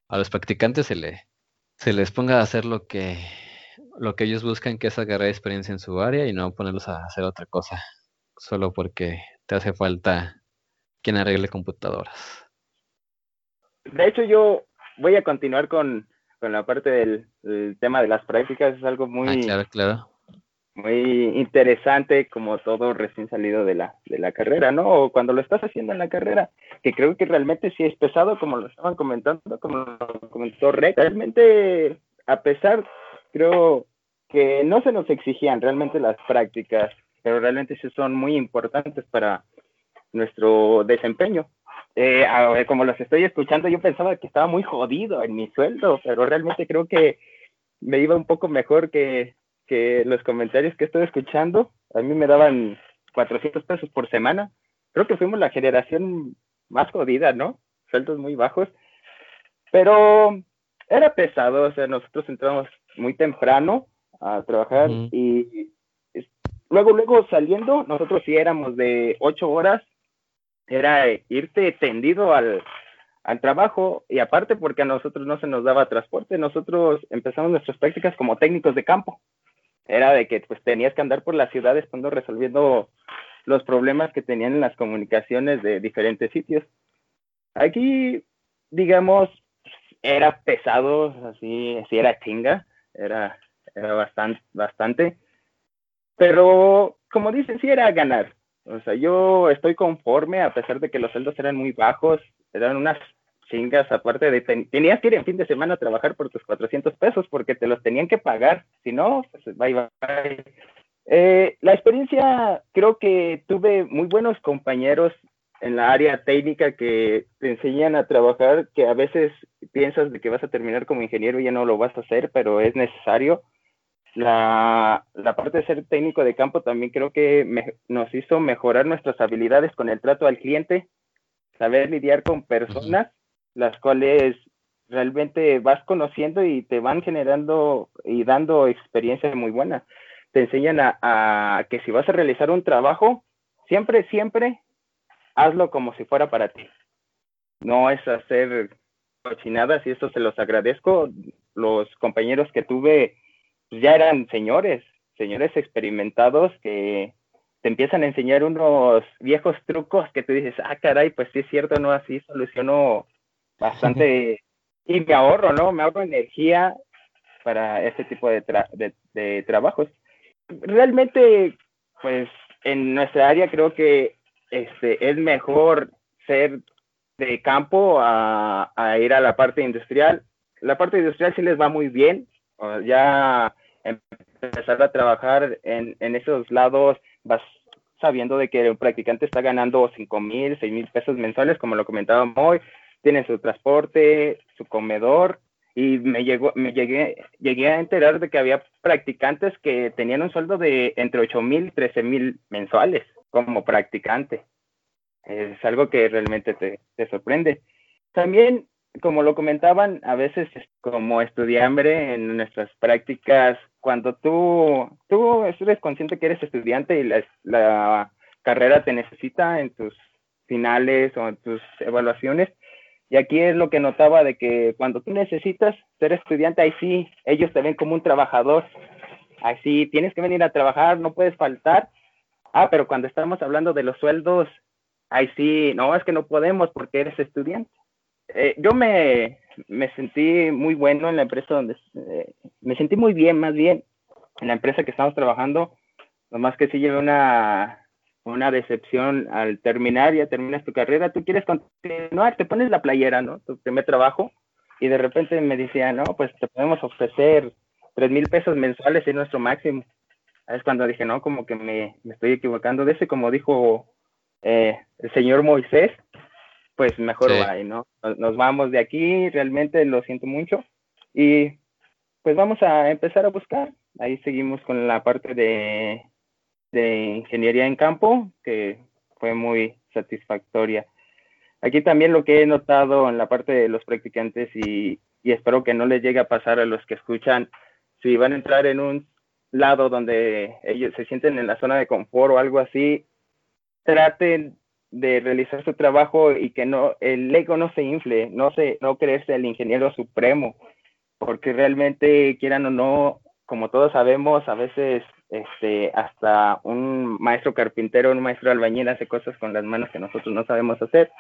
a los practicantes se, le, se les ponga a hacer lo que lo que ellos buscan que es agarrar experiencia en su área y no ponerlos a hacer otra cosa solo porque te hace falta quien arregle computadoras. De hecho, yo voy a continuar con, con la parte del, tema de las prácticas. Es algo muy, ah, claro, claro. muy interesante, como todo recién salido de la, de la carrera, ¿no? O cuando lo estás haciendo en la carrera, que creo que realmente sí es pesado, como lo estaban comentando, como lo comentó Rex. Realmente, a pesar creo que no se nos exigían realmente las prácticas, pero realmente sí son muy importantes para nuestro desempeño. Eh, como los estoy escuchando, yo pensaba que estaba muy jodido en mi sueldo, pero realmente creo que me iba un poco mejor que, que los comentarios que estoy escuchando. A mí me daban 400 pesos por semana. Creo que fuimos la generación más jodida, ¿no? Sueldos muy bajos. Pero era pesado, o sea, nosotros entramos muy temprano a trabajar y luego, luego saliendo, nosotros sí éramos de ocho horas, era irte tendido al, al trabajo y aparte porque a nosotros no se nos daba transporte, nosotros empezamos nuestras prácticas como técnicos de campo. Era de que pues tenías que andar por las ciudades estando resolviendo los problemas que tenían en las comunicaciones de diferentes sitios. Aquí, digamos, era pesado, así, así era chinga, era, era bastante, bastante. Pero, como dicen, sí era ganar. O sea, yo estoy conforme, a pesar de que los sueldos eran muy bajos, eran unas chingas, aparte de, tenías que ir en fin de semana a trabajar por tus 400 pesos porque te los tenían que pagar, si no, pues bye bye. Eh, la experiencia, creo que tuve muy buenos compañeros en la área técnica que te enseñan a trabajar, que a veces piensas de que vas a terminar como ingeniero y ya no lo vas a hacer, pero es necesario. La, la parte de ser técnico de campo también creo que nos hizo mejorar nuestras habilidades con el trato al cliente, saber lidiar con personas, las cuales realmente vas conociendo y te van generando y dando experiencias muy buenas. Te enseñan a, a que si vas a realizar un trabajo, siempre, siempre hazlo como si fuera para ti. No es hacer cochinadas y eso se los agradezco. Los compañeros que tuve pues, ya eran señores, señores experimentados que te empiezan a enseñar unos viejos trucos que tú dices, ah, caray, pues sí es cierto, no así soluciono bastante y me ahorro, ¿no? Me ahorro energía para este tipo de, de trabajos. Realmente, pues en nuestra área creo que este, es mejor ser de campo a, ir a la parte industrial. La parte industrial sí les va muy bien, ya empezar a trabajar en, esos lados, vas sabiendo de que un practicante está ganando 5 mil, 6 mil pesos mensuales, como lo comentaba hoy, tiene su transporte, su comedor, y me llegó, me llegué, llegué a enterar de que había practicantes que tenían un sueldo de entre 8 mil y 13 mil mensuales como practicante. Es algo que realmente te, te sorprende. También, como lo comentaban, a veces como estudiante en nuestras prácticas, cuando tú, tú eres consciente que eres estudiante y la, la carrera te necesita en tus finales o en tus evaluaciones, y aquí es lo que notaba de que cuando tú necesitas ser estudiante, ahí sí, ellos te ven como un trabajador. Así tienes que venir a trabajar, no puedes faltar. Ah, pero cuando estamos hablando de los sueldos, ahí sí, no, es que no podemos porque eres estudiante. Eh, yo me, me, sentí muy bueno en la empresa donde, eh, me sentí muy bien, más bien, en la empresa que estamos trabajando, nomás que sí llevé una, una decepción al terminar, ya terminas tu carrera, tú quieres continuar, te pones la playera, ¿no? Tu primer trabajo, y de repente me decía, no, pues te podemos ofrecer tres mil pesos mensuales es nuestro máximo. Es cuando dije, no, como que me, me estoy equivocando de ese, como dijo eh, el señor Moisés, pues mejor va, ¿no? Nos, nos vamos de aquí, realmente lo siento mucho, y pues vamos a empezar a buscar. Ahí seguimos con la parte de de ingeniería en campo, que fue muy satisfactoria. Aquí también lo que he notado en la parte de los practicantes y, y espero que no les llegue a pasar a los que escuchan, si van a entrar en un lado donde ellos se sienten en la zona de confort o algo así, traten de realizar su trabajo y que no el ego no se infle, no se no creerse el ingeniero supremo, porque realmente quieran o no, como todos sabemos, a veces este, hasta un maestro carpintero, un maestro albañil hace cosas con las manos que nosotros no sabemos hacer.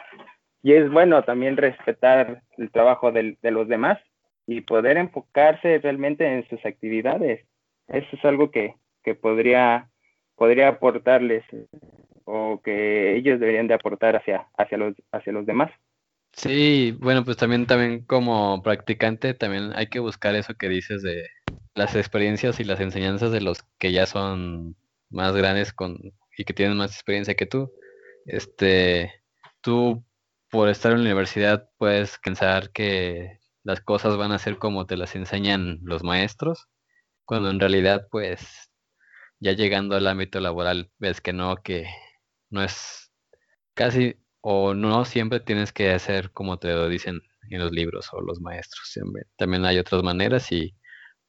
Y es bueno también respetar el trabajo de, de los demás y poder enfocarse realmente en sus actividades. Eso es algo que, que podría, podría aportarles o que ellos deberían de aportar hacia, hacia, los, hacia los demás. Sí, bueno, pues también, también como practicante, también hay que buscar eso que dices de las experiencias y las enseñanzas de los que ya son más grandes con, y que tienen más experiencia que tú. Este, tú por estar en la universidad puedes pensar que las cosas van a ser como te las enseñan los maestros, cuando en realidad pues ya llegando al ámbito laboral ves que no, que no es casi o no siempre tienes que hacer como te lo dicen en los libros o los maestros. También hay otras maneras y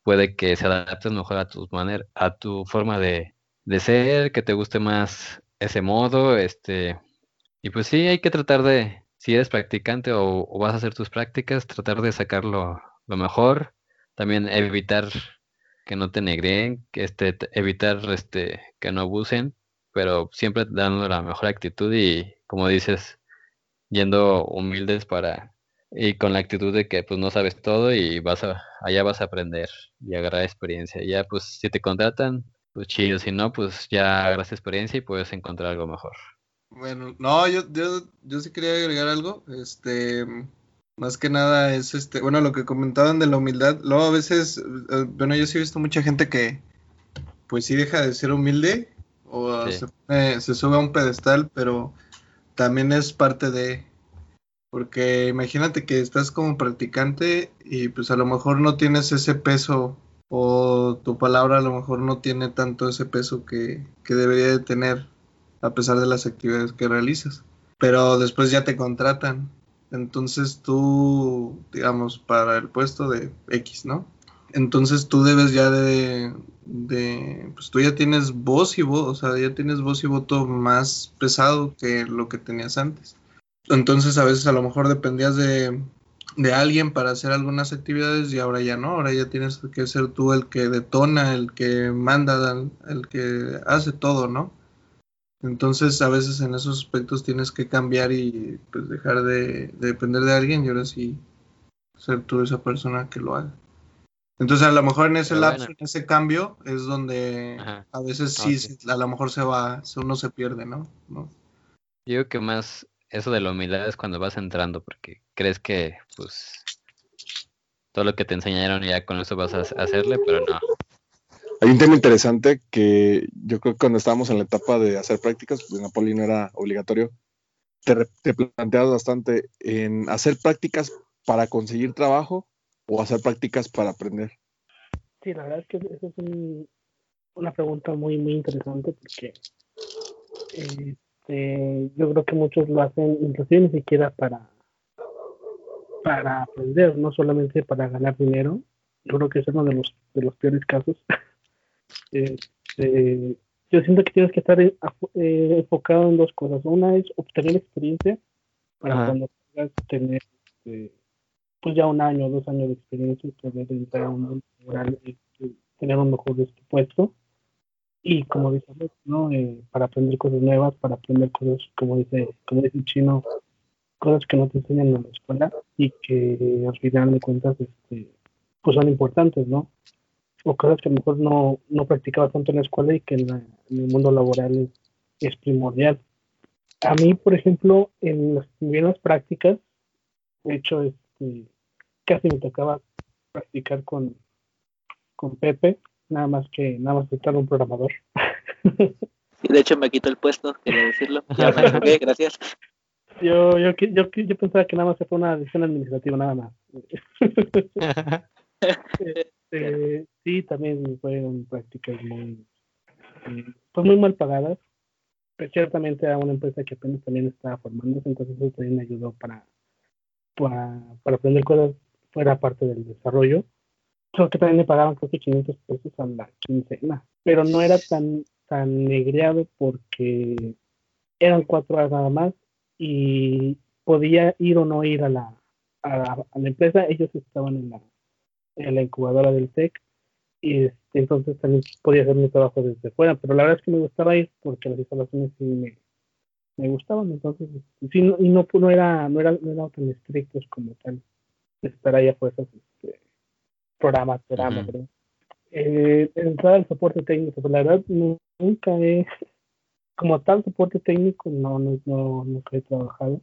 puede que se adapten mejor a tu manera, a tu forma de, de, ser, que te guste más ese modo, este, y pues sí, hay que tratar de, si eres practicante o vas a hacer tus prácticas, tratar de sacarlo lo mejor, también evitar que no te negreen, que este, evitar este, que no abusen, pero siempre dando la mejor actitud y como dices, yendo humildes para y con la actitud de que pues no sabes todo y vas a allá vas a aprender y agarrar experiencia. Ya pues si te contratan, pues chido, si no, pues ya agarras experiencia y puedes encontrar algo mejor. Bueno, no, yo, yo, yo sí quería agregar algo, este, más que nada es este, bueno, lo que comentaban de la humildad, luego a veces, eh, bueno, yo sí he visto mucha gente que, pues sí deja de ser humilde o sí. se, se sube a un pedestal, pero también es parte de, porque imagínate que estás como practicante y pues a lo mejor no tienes ese peso o tu palabra a lo mejor no tiene tanto ese peso que, que debería de tener a pesar de las actividades que realizas. Pero después ya te contratan. Entonces tú, digamos, para el puesto de X, ¿no? Entonces tú debes ya de, pues tú ya tienes voz y voz, o sea, ya tienes voz y voto más pesado que lo que tenías antes. Entonces a veces a lo mejor dependías de, de, alguien para hacer algunas actividades y ahora ya no, ahora ya tienes que ser tú el que detona, el que manda, el que hace todo, ¿no? Entonces a veces en esos aspectos tienes que cambiar y pues dejar de, de depender de alguien y ahora sí ser tú esa persona que lo haga. Entonces a lo mejor en ese lapso, bueno. en ese cambio es donde Ajá. a veces sí, okay. a lo mejor se va, uno se pierde, ¿no? ¿no? Yo creo que más eso de la humildad es cuando vas entrando, porque crees que, pues, todo lo que te enseñaron ya con eso vas a hacerle, pero no. Hay un tema interesante que yo creo que cuando estábamos en la etapa de hacer prácticas, pues en Napoli no era obligatorio, te, te planteas bastante en hacer prácticas para conseguir trabajo o hacer prácticas para aprender? Sí, la verdad es que esa es un- una pregunta muy, muy interesante porque este, yo creo que muchos lo hacen inclusive ni siquiera para, para aprender, no solamente para ganar dinero. Yo creo que es uno de los, de los peores casos. <laughs> Este, yo siento que tienes que estar eh, eh, enfocado en dos cosas. Una es obtener experiencia para Ajá. cuando puedas tener este, pues ya un año o dos años de experiencia y poder entrar a un mundo laboral y, y tener un mejor este, puesto. Y como dice ¿no? Eh, para aprender cosas nuevas, para aprender cosas, como dice, como dice el chino, cosas que no te enseñan en la escuela y que al final de cuentas este, pues son importantes, ¿no? O cosas que a lo mejor no, no practicabas tanto en la escuela y que en, la- en el mundo laboral es, primordial. A mí, por ejemplo, en las primeras prácticas, de hecho, este, casi me tocaba practicar con, con Pepe, nada más que nada más estar un programador. Y de hecho me quitó el puesto, quería decirlo. Ya me <laughs> gracias. Yo, yo, yo, yo pensaba que nada más fue una decisión administrativa, nada más. <laughs> Este, sí, también fueron prácticas muy, eh, pues muy mal pagadas. Pero ciertamente a una empresa que apenas también estaba formándose, entonces eso también ayudó para, para, para aprender cosas fuera parte del desarrollo. Creo que también me pagaban que 500 pesos a la quincena, pero no era tan, tan negreado porque eran cuatro horas nada más y podía ir o no ir a la, a a la empresa. Ellos estaban en la, en la incubadora del TEC y este, entonces también podía hacer mi trabajo desde fuera, pero la verdad es que me gustaba ir porque las instalaciones sí me, me gustaban, entonces este, sí, no, y no, no era no era no eran tan estrictos como tal estar ahí a fuerzas este, programa, programa. Eh, entrar al soporte técnico, pues la verdad nu- nunca he, como tal soporte técnico, no, no, no nunca he trabajado.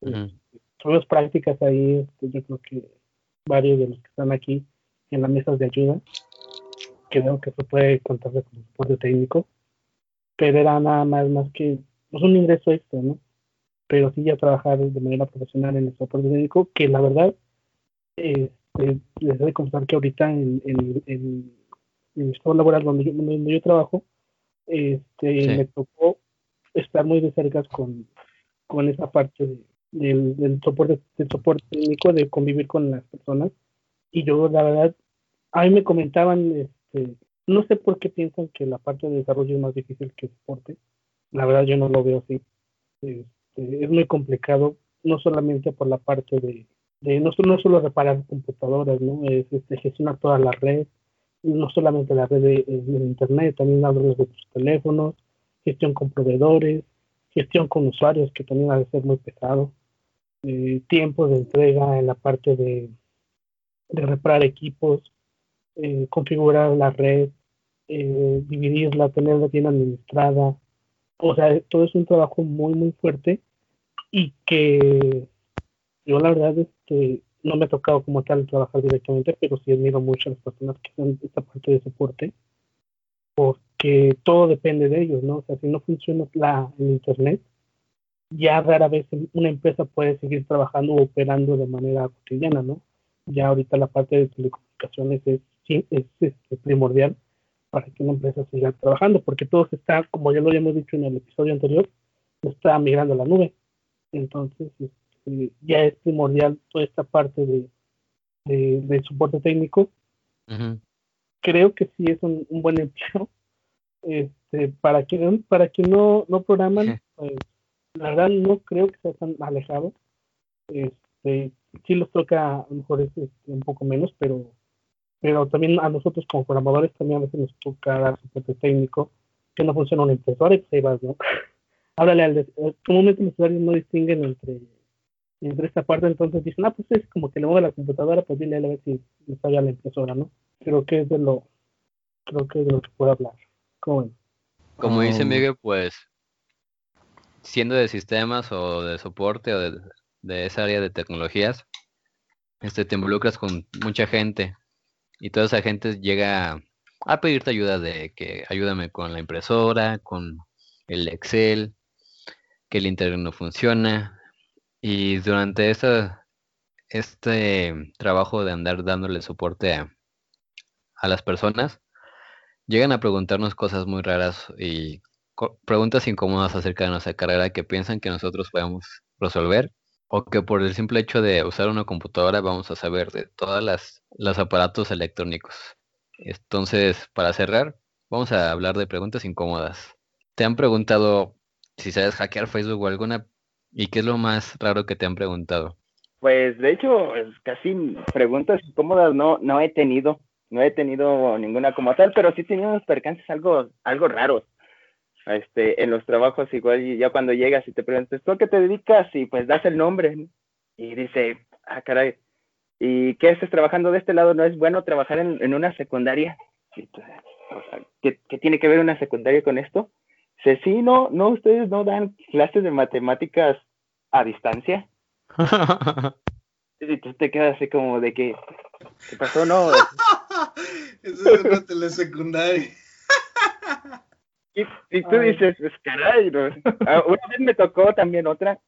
Ujú. Tuvimos prácticas ahí, este, yo creo que varios de los que están aquí en las mesas de ayuda, creo que se puede contar como soporte técnico, pero era nada más, más que pues, un ingreso extra, ¿no? Pero sí ya trabajar de manera profesional en el soporte técnico, que la verdad, este, les voy a confesar que ahorita en, en, en, en el estado laboral donde yo, donde yo trabajo, este, Sí. me tocó estar muy de cerca con, con esa parte de- del, soporte del soporte técnico de convivir con las personas. Y yo la verdad a mí me comentaban este no sé por qué piensan que la parte de desarrollo es más difícil que el soporte. La verdad yo no lo veo así. Este, es muy complicado no solamente por la parte de, de no, no solo reparar computadoras no es este, gestionar toda la red no solamente la red de, internet también redes de tus teléfonos gestión con proveedores gestión con usuarios que también ha de ser muy pesado eh, tiempo de entrega en la parte de, reparar equipos, eh, configurar la red, eh, dividirla, tenerla bien administrada. O sea, todo es un trabajo muy, muy fuerte y que yo la verdad este, no me ha tocado como tal trabajar directamente, pero sí admiro mucho a las personas que hacen esta parte de soporte porque todo depende de ellos, ¿no? O sea, si no funciona la, el Internet, ya rara vez una empresa puede seguir trabajando o operando de manera cotidiana, ¿no? Ya ahorita la parte de telecomunicaciones es, es, este, primordial para que una empresa siga trabajando, porque todo se está, como ya lo habíamos dicho en el episodio anterior, se está migrando a la nube. Entonces, este, ya es primordial toda esta parte de, de, de soporte técnico. Creo que sí es un, un buen empleo. Este, para quien, para quien no, no programan, pues la verdad no creo que sea tan alejado. Este, sí los toca a lo mejor es, este, un poco menos, pero pero también a nosotros como programadores también a veces nos toca dar soporte técnico, que no funciona una impresora y pues ahí vas, ¿no? <laughs> Háblale al... des- eh, Comúnmente los usuarios no distinguen entre, entre esta parte, entonces dicen, ah, pues es como que le mueve la computadora, pues dile a él a ver si le falla la impresora, ¿no? Creo que es de lo, creo que es de lo que puedo hablar. ¿Cómo ven? Como dice Miguel, pues siendo de sistemas o de soporte o de, de esa área de tecnologías, este, te involucras con mucha gente y toda esa gente llega a pedirte ayuda de que ayúdame con la impresora, con el Excel, que el internet no funciona. Y durante este trabajo de andar dándole soporte a, a las personas, llegan a preguntarnos cosas muy raras y preguntas incómodas acerca de nuestra carrera que piensan que nosotros podemos resolver o que por el simple hecho de usar una computadora vamos a saber de todas las los aparatos electrónicos. Entonces, para cerrar, vamos a hablar de preguntas incómodas. ¿Te han preguntado si sabes hackear Facebook o alguna y qué es lo más raro que te han preguntado? Pues de hecho, casi preguntas incómodas no, no he tenido, no he tenido ninguna como tal, pero sí he tenido unos percances algo, algo raros. Este, en los trabajos igual y ya cuando llegas y te preguntas, ¿tú a qué te dedicas? Y pues das el nombre ¿no? y dice, ah, caray, ¿y qué estás trabajando de este lado? ¿No es bueno trabajar en, en una secundaria? Y tú, o sea, ¿qué, qué tiene que ver una secundaria con esto? Dice, sí, no, no, ustedes no dan clases de matemáticas a distancia. <laughs> Y tú te quedas así como de que, ¿qué pasó? No, <laughs> Eso es una <laughs> telesecundaria. Y, y tú Ay. dices, pues caray, ¿no? Ah, Una vez me tocó también otra,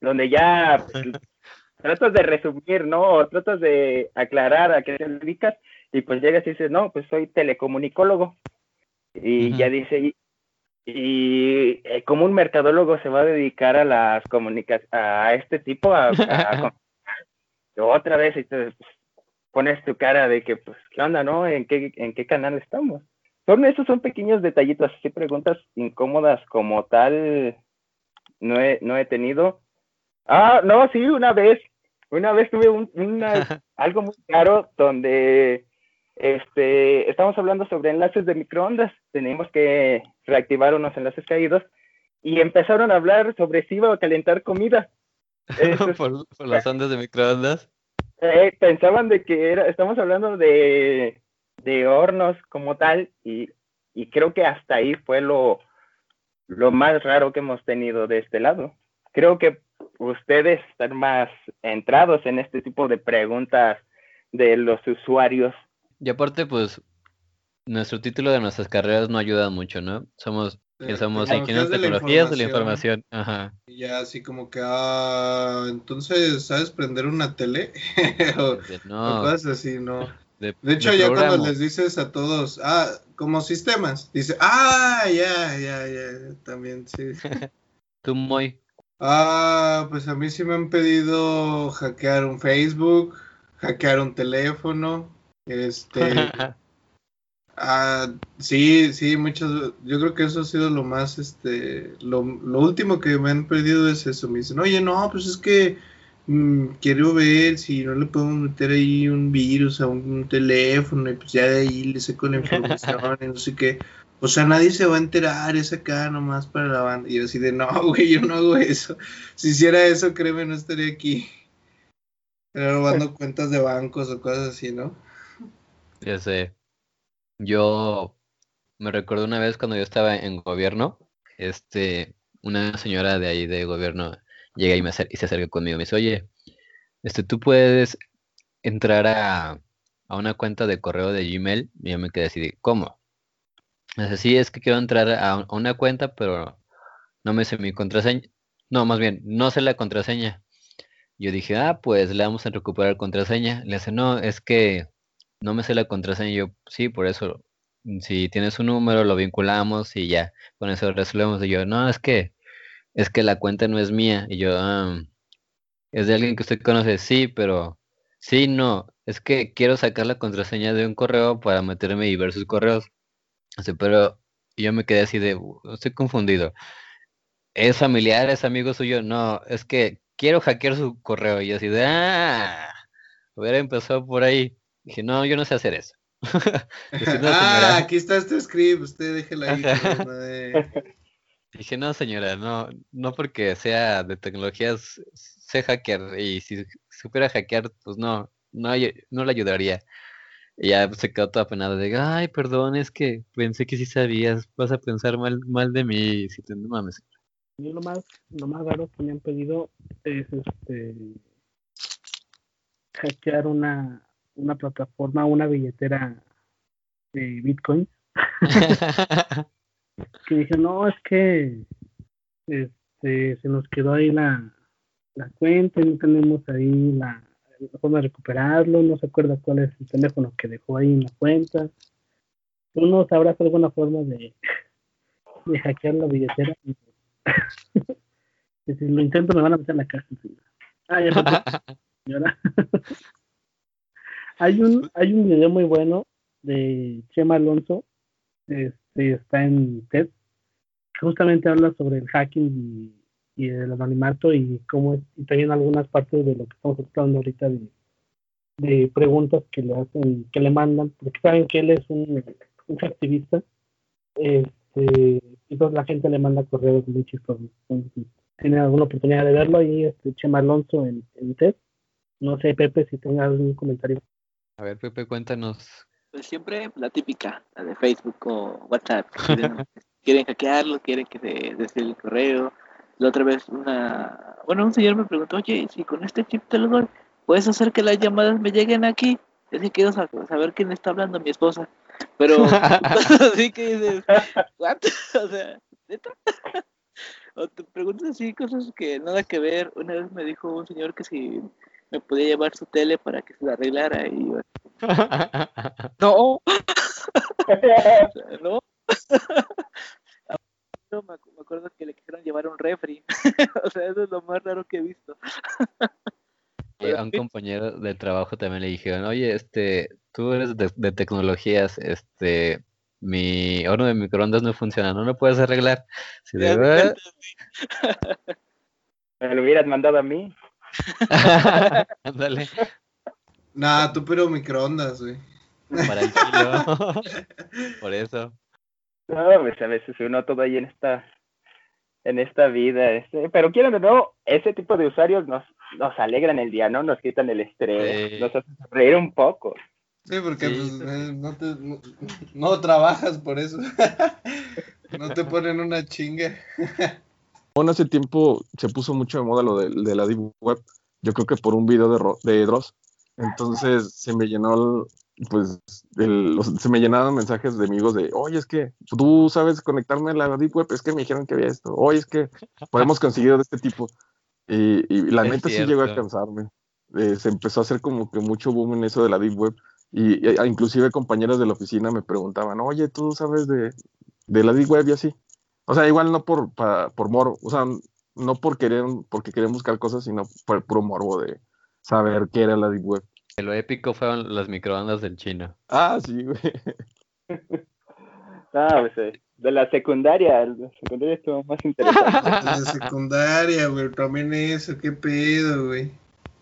donde ya pues, <laughs> tratas de resumir, ¿no? O tratas de aclarar a qué te dedicas, y pues llegas y dices, no, pues soy telecomunicólogo. Y ya dice, y, y, eh, como un mercadólogo se va a dedicar a las comunicaciones, a este tipo, a, a- <laughs> otra vez, y te pues, pones tu cara de que, pues, ¿qué onda, no? ¿En qué, en qué canal estamos? Son, esos son pequeños detallitos, así preguntas incómodas como tal, no he, no he tenido. Ah, no, sí, una vez, una vez tuve un, una, <laughs> algo muy claro donde este, estamos hablando sobre enlaces de microondas, teníamos que reactivar unos enlaces caídos y empezaron a hablar sobre si iba a calentar comida. <laughs> Eso es- por, por las ondas de microondas. eh, pensaban de que era, estamos hablando de, de hornos como tal y, y creo que hasta ahí fue lo, lo más raro que hemos tenido de este lado. Creo que ustedes están más entrados en este tipo de preguntas de los usuarios. Y aparte, pues, nuestro título de nuestras carreras no ayuda mucho, ¿no? Somos, que somos ingenieros de tecnologías de la información. Ajá. Y ya así como que, ah, entonces, ¿sabes prender una tele? <laughs> o, De- o no, cosas así, ¿no? De, De hecho, de ya cuando les dices a todos, ah, como sistemas, dice, ah, ya, ya, ya, también, sí. <laughs> Tú muy. Ah, pues a mí sí me han pedido hackear un Facebook, hackear un teléfono, este, <laughs> ah, sí, sí, muchos, yo creo que eso ha sido lo más, este, lo, lo último que me han pedido es eso, me dicen, oye, no, pues es que mm, quiero ver si no le podemos meter ahí un virus a un teléfono y pues ya de ahí le saco la información y no sé qué. O sea, nadie se va a enterar, es acá nomás para la banda. Y yo así de, no, güey, yo no hago eso. Si hiciera eso, créeme, no estaría aquí. Estaría robando cuentas de bancos o cosas así, ¿no? Ya sé. Yo me recuerdo una vez cuando yo estaba en gobierno, este, una señora de ahí de gobierno llega y, me se acerca conmigo. Me dice, oye, este, tú puedes entrar a, a una cuenta de correo de Gmail. Y yo me quedé así de, ¿cómo? Dice, sí, es que quiero entrar a, a una cuenta, pero no me sé mi contraseña. No, más bien, no sé la contraseña. Yo dije, ah, pues le vamos a recuperar contraseña. Le dice, no, es que no me sé la contraseña. Yo, sí, por eso, si tienes un número, lo vinculamos y ya, con eso resolvemos. Y yo, no, es que, es que la cuenta no es mía. Y yo, ah, es de alguien que usted conoce, sí, pero, sí, no, es que quiero sacar la contraseña de un correo para meterme y ver sus correos. Dice, pero yo me quedé así de, "Uh, estoy confundido. ¿Es familiar, es amigo suyo? No, es que quiero hackear su correo. Y yo así de, ah, hubiera empezado por ahí. Dije, no, yo no sé hacer eso. <laughs> No, ah, señora. aquí está este script, usted déjela ahí. <laughs> Dije, no, señora, no, no porque sea de tecnologías, sé hackear. Y si supiera hackear, pues no, no, no le ayudaría. Y ya se quedó toda penada de, ay, perdón, es que pensé que sí sabías, vas a pensar mal, mal de mí. Si te, no mames. Yo lo más, lo más raro que me han pedido es este hackear una, una plataforma, una billetera de Bitcoin. <laughs> <laughs> Que dije, no, es que este se nos quedó ahí la, la cuenta, y no tenemos ahí la, la forma de recuperarlo, no se acuerda cuál es el teléfono que dejó ahí en la cuenta. Uno sabrá alguna forma de, de hackear la billetera. <laughs> que si lo intento me van a meter en la cárcel. señora. Ah, ya señora. <laughs> <laughs> hay un hay un video muy bueno de Chema Alonso, este está en TED, justamente habla sobre el hacking y, y el anonimato y cómo es, y también algunas partes de lo que estamos hablando ahorita de, de preguntas que le hacen, que le mandan, porque saben que él es un, un activista, este, entonces la gente le manda correos muy chistosos. Tienen alguna oportunidad de verlo ahí, este Chema Alonso en, en TED. No sé, Pepe, si tenga algún comentario. A ver, Pepe, cuéntanos. Pues siempre la típica, la de Facebook o WhatsApp. Quieren, <laughs> quieren hackearlo, quieren que se des el correo. La otra vez una, bueno, un señor me preguntó, oye, si con este chip te lo doy, ¿puedes hacer que las llamadas me lleguen aquí? Es que quiero sa- saber quién está hablando, mi esposa. Pero <laughs> <laughs> así que dices, ¿what? O sea, ¿neta? O te preguntas así cosas que nada que ver. Una vez me dijo un señor que si me podía llevar su tele para que se la arreglara y yo, <laughs> no, <laughs> <laughs> no. Me, acu- me acuerdo que le quisieron llevar un refri. o sea, eso es lo más raro que he visto. A un compañero de trabajo también le dijeron, oye, este, tú eres de, de tecnologías, este, mi horno de microondas no funciona, ¿no lo puedes arreglar? Así de, Me lo hubieras mandado a mí. <laughs> Ándale, Nah, tú pero microondas, güey. para el kilo. Por eso. No, pues a veces uno todo ahí en esta, en esta vida, este, pero quieran o no, ese tipo de usuarios nos, nos alegran el día, ¿no? Nos quitan el estrés, Sí. nos hacen reír un poco. Sí, porque Sí, pues, sí. eh, no, te, no, no trabajas por eso. <laughs> no te ponen una chinga. <laughs> Bueno, hace tiempo se puso mucho de moda lo de, de la Deep Web. Yo creo que por un video de, Ro- de Dross. Entonces se me llenó, el- pues, el- los- se me llenaron mensajes de amigos de, oye, es que tú sabes conectarme a la Deep Web, es que me dijeron que había esto. Oye, es que podemos conseguir de este tipo. Y, y la Es neta sí llegó a cansarme. Eh, se empezó a hacer como que mucho boom en eso de la Deep Web. Y, y- inclusive compañeros de la oficina me preguntaban, oye, ¿tú sabes de, de la Deep Web y así? O sea, igual no por, por morbo, o sea, no por querer, porque querían buscar cosas, sino por el puro morbo de saber qué era la Deep Web. Que Lo épico fueron las microondas del chino. Ah, sí, güey. <laughs> Ah, pues eh, de la secundaria, la secundaria estuvo más interesante. <laughs> En la secundaria, güey. También eso, qué pedo, güey.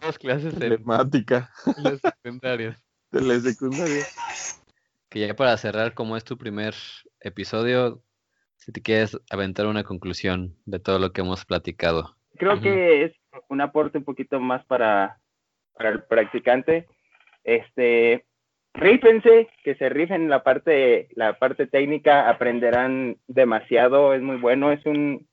Las clases en Telemática las secundarias. de la secundaria. Que ya para cerrar, como es tu primer episodio, si te quieres aventar una conclusión de todo lo que hemos platicado. Creo que es un aporte un poquito más para, para el practicante. Este, rífense, que se rifen la parte, la parte técnica, aprenderán demasiado, es muy bueno, es un,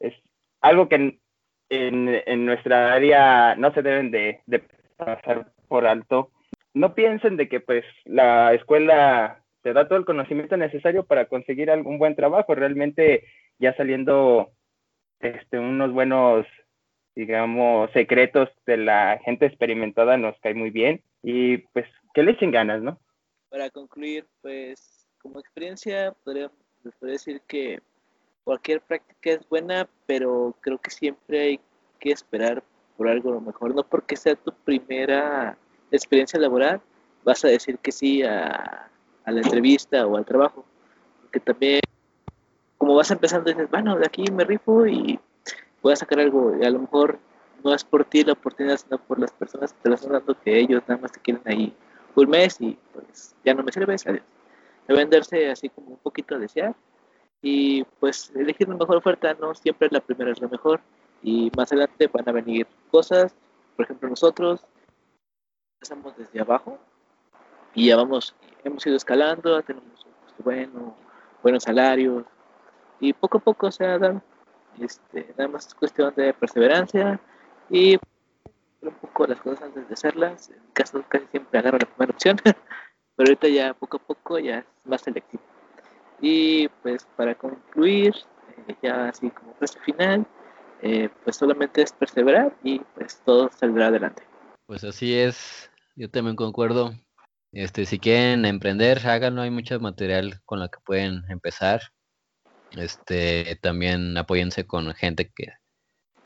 es algo que en, en, en nuestra área no se deben de, de pasar por alto. No piensen de que pues la escuela te da todo el conocimiento necesario para conseguir algún buen trabajo, realmente ya saliendo este, unos buenos, digamos, secretos de la gente experimentada nos cae muy bien y pues que le echen ganas, ¿no? Para concluir, pues como experiencia podría, decir que cualquier práctica es buena, pero creo que siempre hay que esperar por algo lo mejor. No porque sea tu primera experiencia laboral, vas a decir que sí a, a la entrevista o al trabajo. Porque también, como vas empezando, dices, bueno, de aquí me rifo y voy a sacar algo. Y a lo mejor no es por ti la oportunidad, sino por las personas que te lo están dando, que ellos nada más te quieren ahí un mes y pues ya no me sirves, adiós. Deben darse así como un poquito a desear y pues elegir la mejor oferta, no siempre la primera es la mejor y más adelante van a venir cosas, por ejemplo nosotros empezamos desde abajo y ya vamos, hemos ido escalando, tenemos un bueno, buenos salarios y poco a poco se ha dado, este, nada más es cuestión de perseverancia y un poco las cosas antes de hacerlas. En mi caso casi siempre agarro la primera opción, <laughs> pero ahorita ya poco a poco ya es más selectivo. Y pues para concluir, eh, ya así como frase final, eh, pues solamente es perseverar y pues todo saldrá adelante. Pues así es, yo también concuerdo. Este, si quieren emprender, háganlo, hay mucho material con lo que pueden empezar. Este, también apóyense con gente que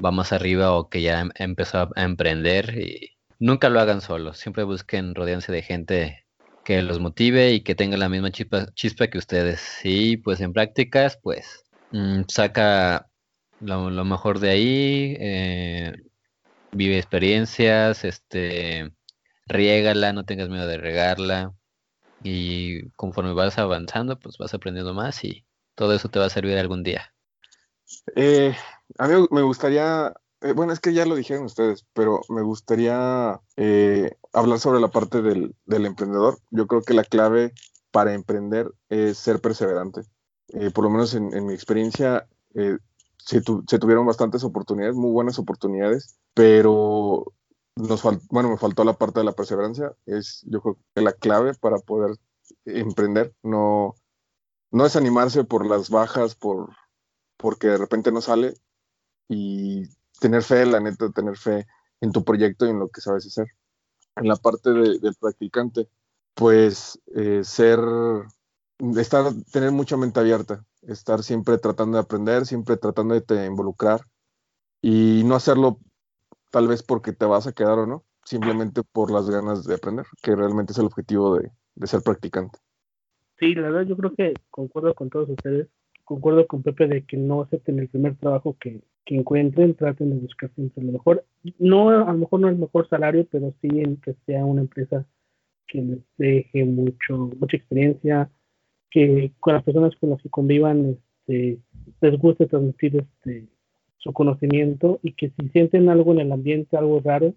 va más arriba o que ya em- empezó a emprender y nunca lo hagan solos, siempre busquen rodearse de gente que los motive y que tenga la misma chispa, chispa que ustedes. Y pues en prácticas, pues mm, saca lo, lo mejor de ahí, eh, vive experiencias, este, riégala, no tengas miedo de regarla. Y conforme vas avanzando, pues vas aprendiendo más y todo eso te va a servir algún día. Eh, a mí me gustaría, eh, bueno, es que ya lo dijeron ustedes, pero me gustaría eh, hablar sobre la parte del, emprendedor. Yo creo que la clave para emprender es ser perseverante. Por lo menos en, mi experiencia, se tuvieron bastantes oportunidades, muy buenas oportunidades, pero nos bueno, me faltó la parte de la perseverancia. Es, yo creo que la clave para poder emprender. No, no desanimarse por las bajas, por, porque de repente no sale y tener fe, la neta, tener fe en tu proyecto y en lo que sabes hacer. En la parte de- del practicante, pues eh, ser, estar, tener mucha mente abierta, estar siempre tratando de aprender, siempre tratando de te involucrar y no hacerlo tal vez porque te vas a quedar o no, simplemente por las ganas de aprender, que realmente es el objetivo de, de ser practicante. Sí, la verdad yo creo que concuerdo con todos ustedes. Concuerdo con Pepe de que no acepten el primer trabajo que, que encuentren, traten de buscar siempre lo mejor. No, a lo mejor no el mejor salario, pero sí en que sea una empresa que les deje mucho, mucha experiencia, que con las personas con las que convivan este, les guste transmitir este, su conocimiento y que si sienten algo en el ambiente, algo raro,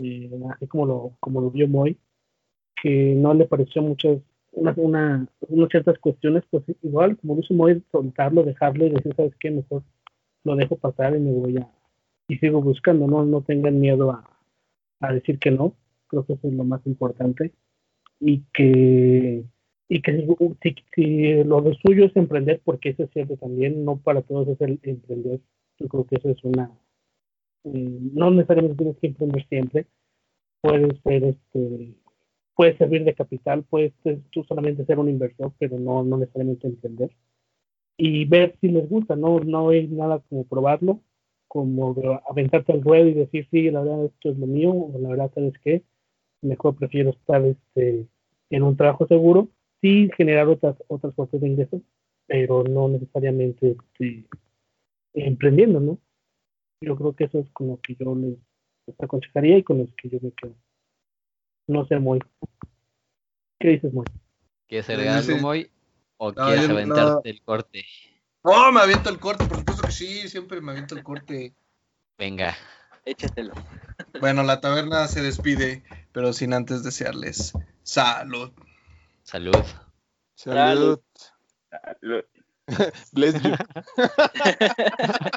eh, así como lo, como lo vio Moy, que no le pareció muchas una, una, unas ciertas cuestiones, pues igual, como dice Moy, soltarlo, dejarlo y decir, ¿sabes qué? Mejor lo dejo pasar y me voy a... y sigo buscando, no, no tengan miedo a, a decir que no, creo que eso es lo más importante. Y que y que si, si lo suyo es emprender, porque eso es cierto también, no para todos es el emprender, yo creo que eso es una, eh, no necesariamente tienes que emprender siempre, puedes ser este puede servir de capital, puedes tú solamente ser un inversor, pero no, no necesariamente emprender. Y ver si les gusta, no, no hay nada como probarlo, como aventarte al ruedo y decir, sí, la verdad esto es lo mío, o la verdad, ¿sabes qué? Mejor prefiero estar este, en un trabajo seguro, sí generar otras, otras fuentes de ingresos, pero no necesariamente este, emprendiendo, ¿no? Yo creo que eso es con lo que yo les aconsejaría y con los que yo me quedo. No sé, Moy. ¿Qué dices, Moy? ¿Quieres agregar algo, Moy? ¿O No, quieres no- aventarte el corte? No, me aviento el corte, por supuesto que sí, siempre me aviento el corte. Venga. Échatelo. Bueno, la taberna se despide, pero sin antes desearles salud. Salud. Salud. Lo- Bless you. <laughs>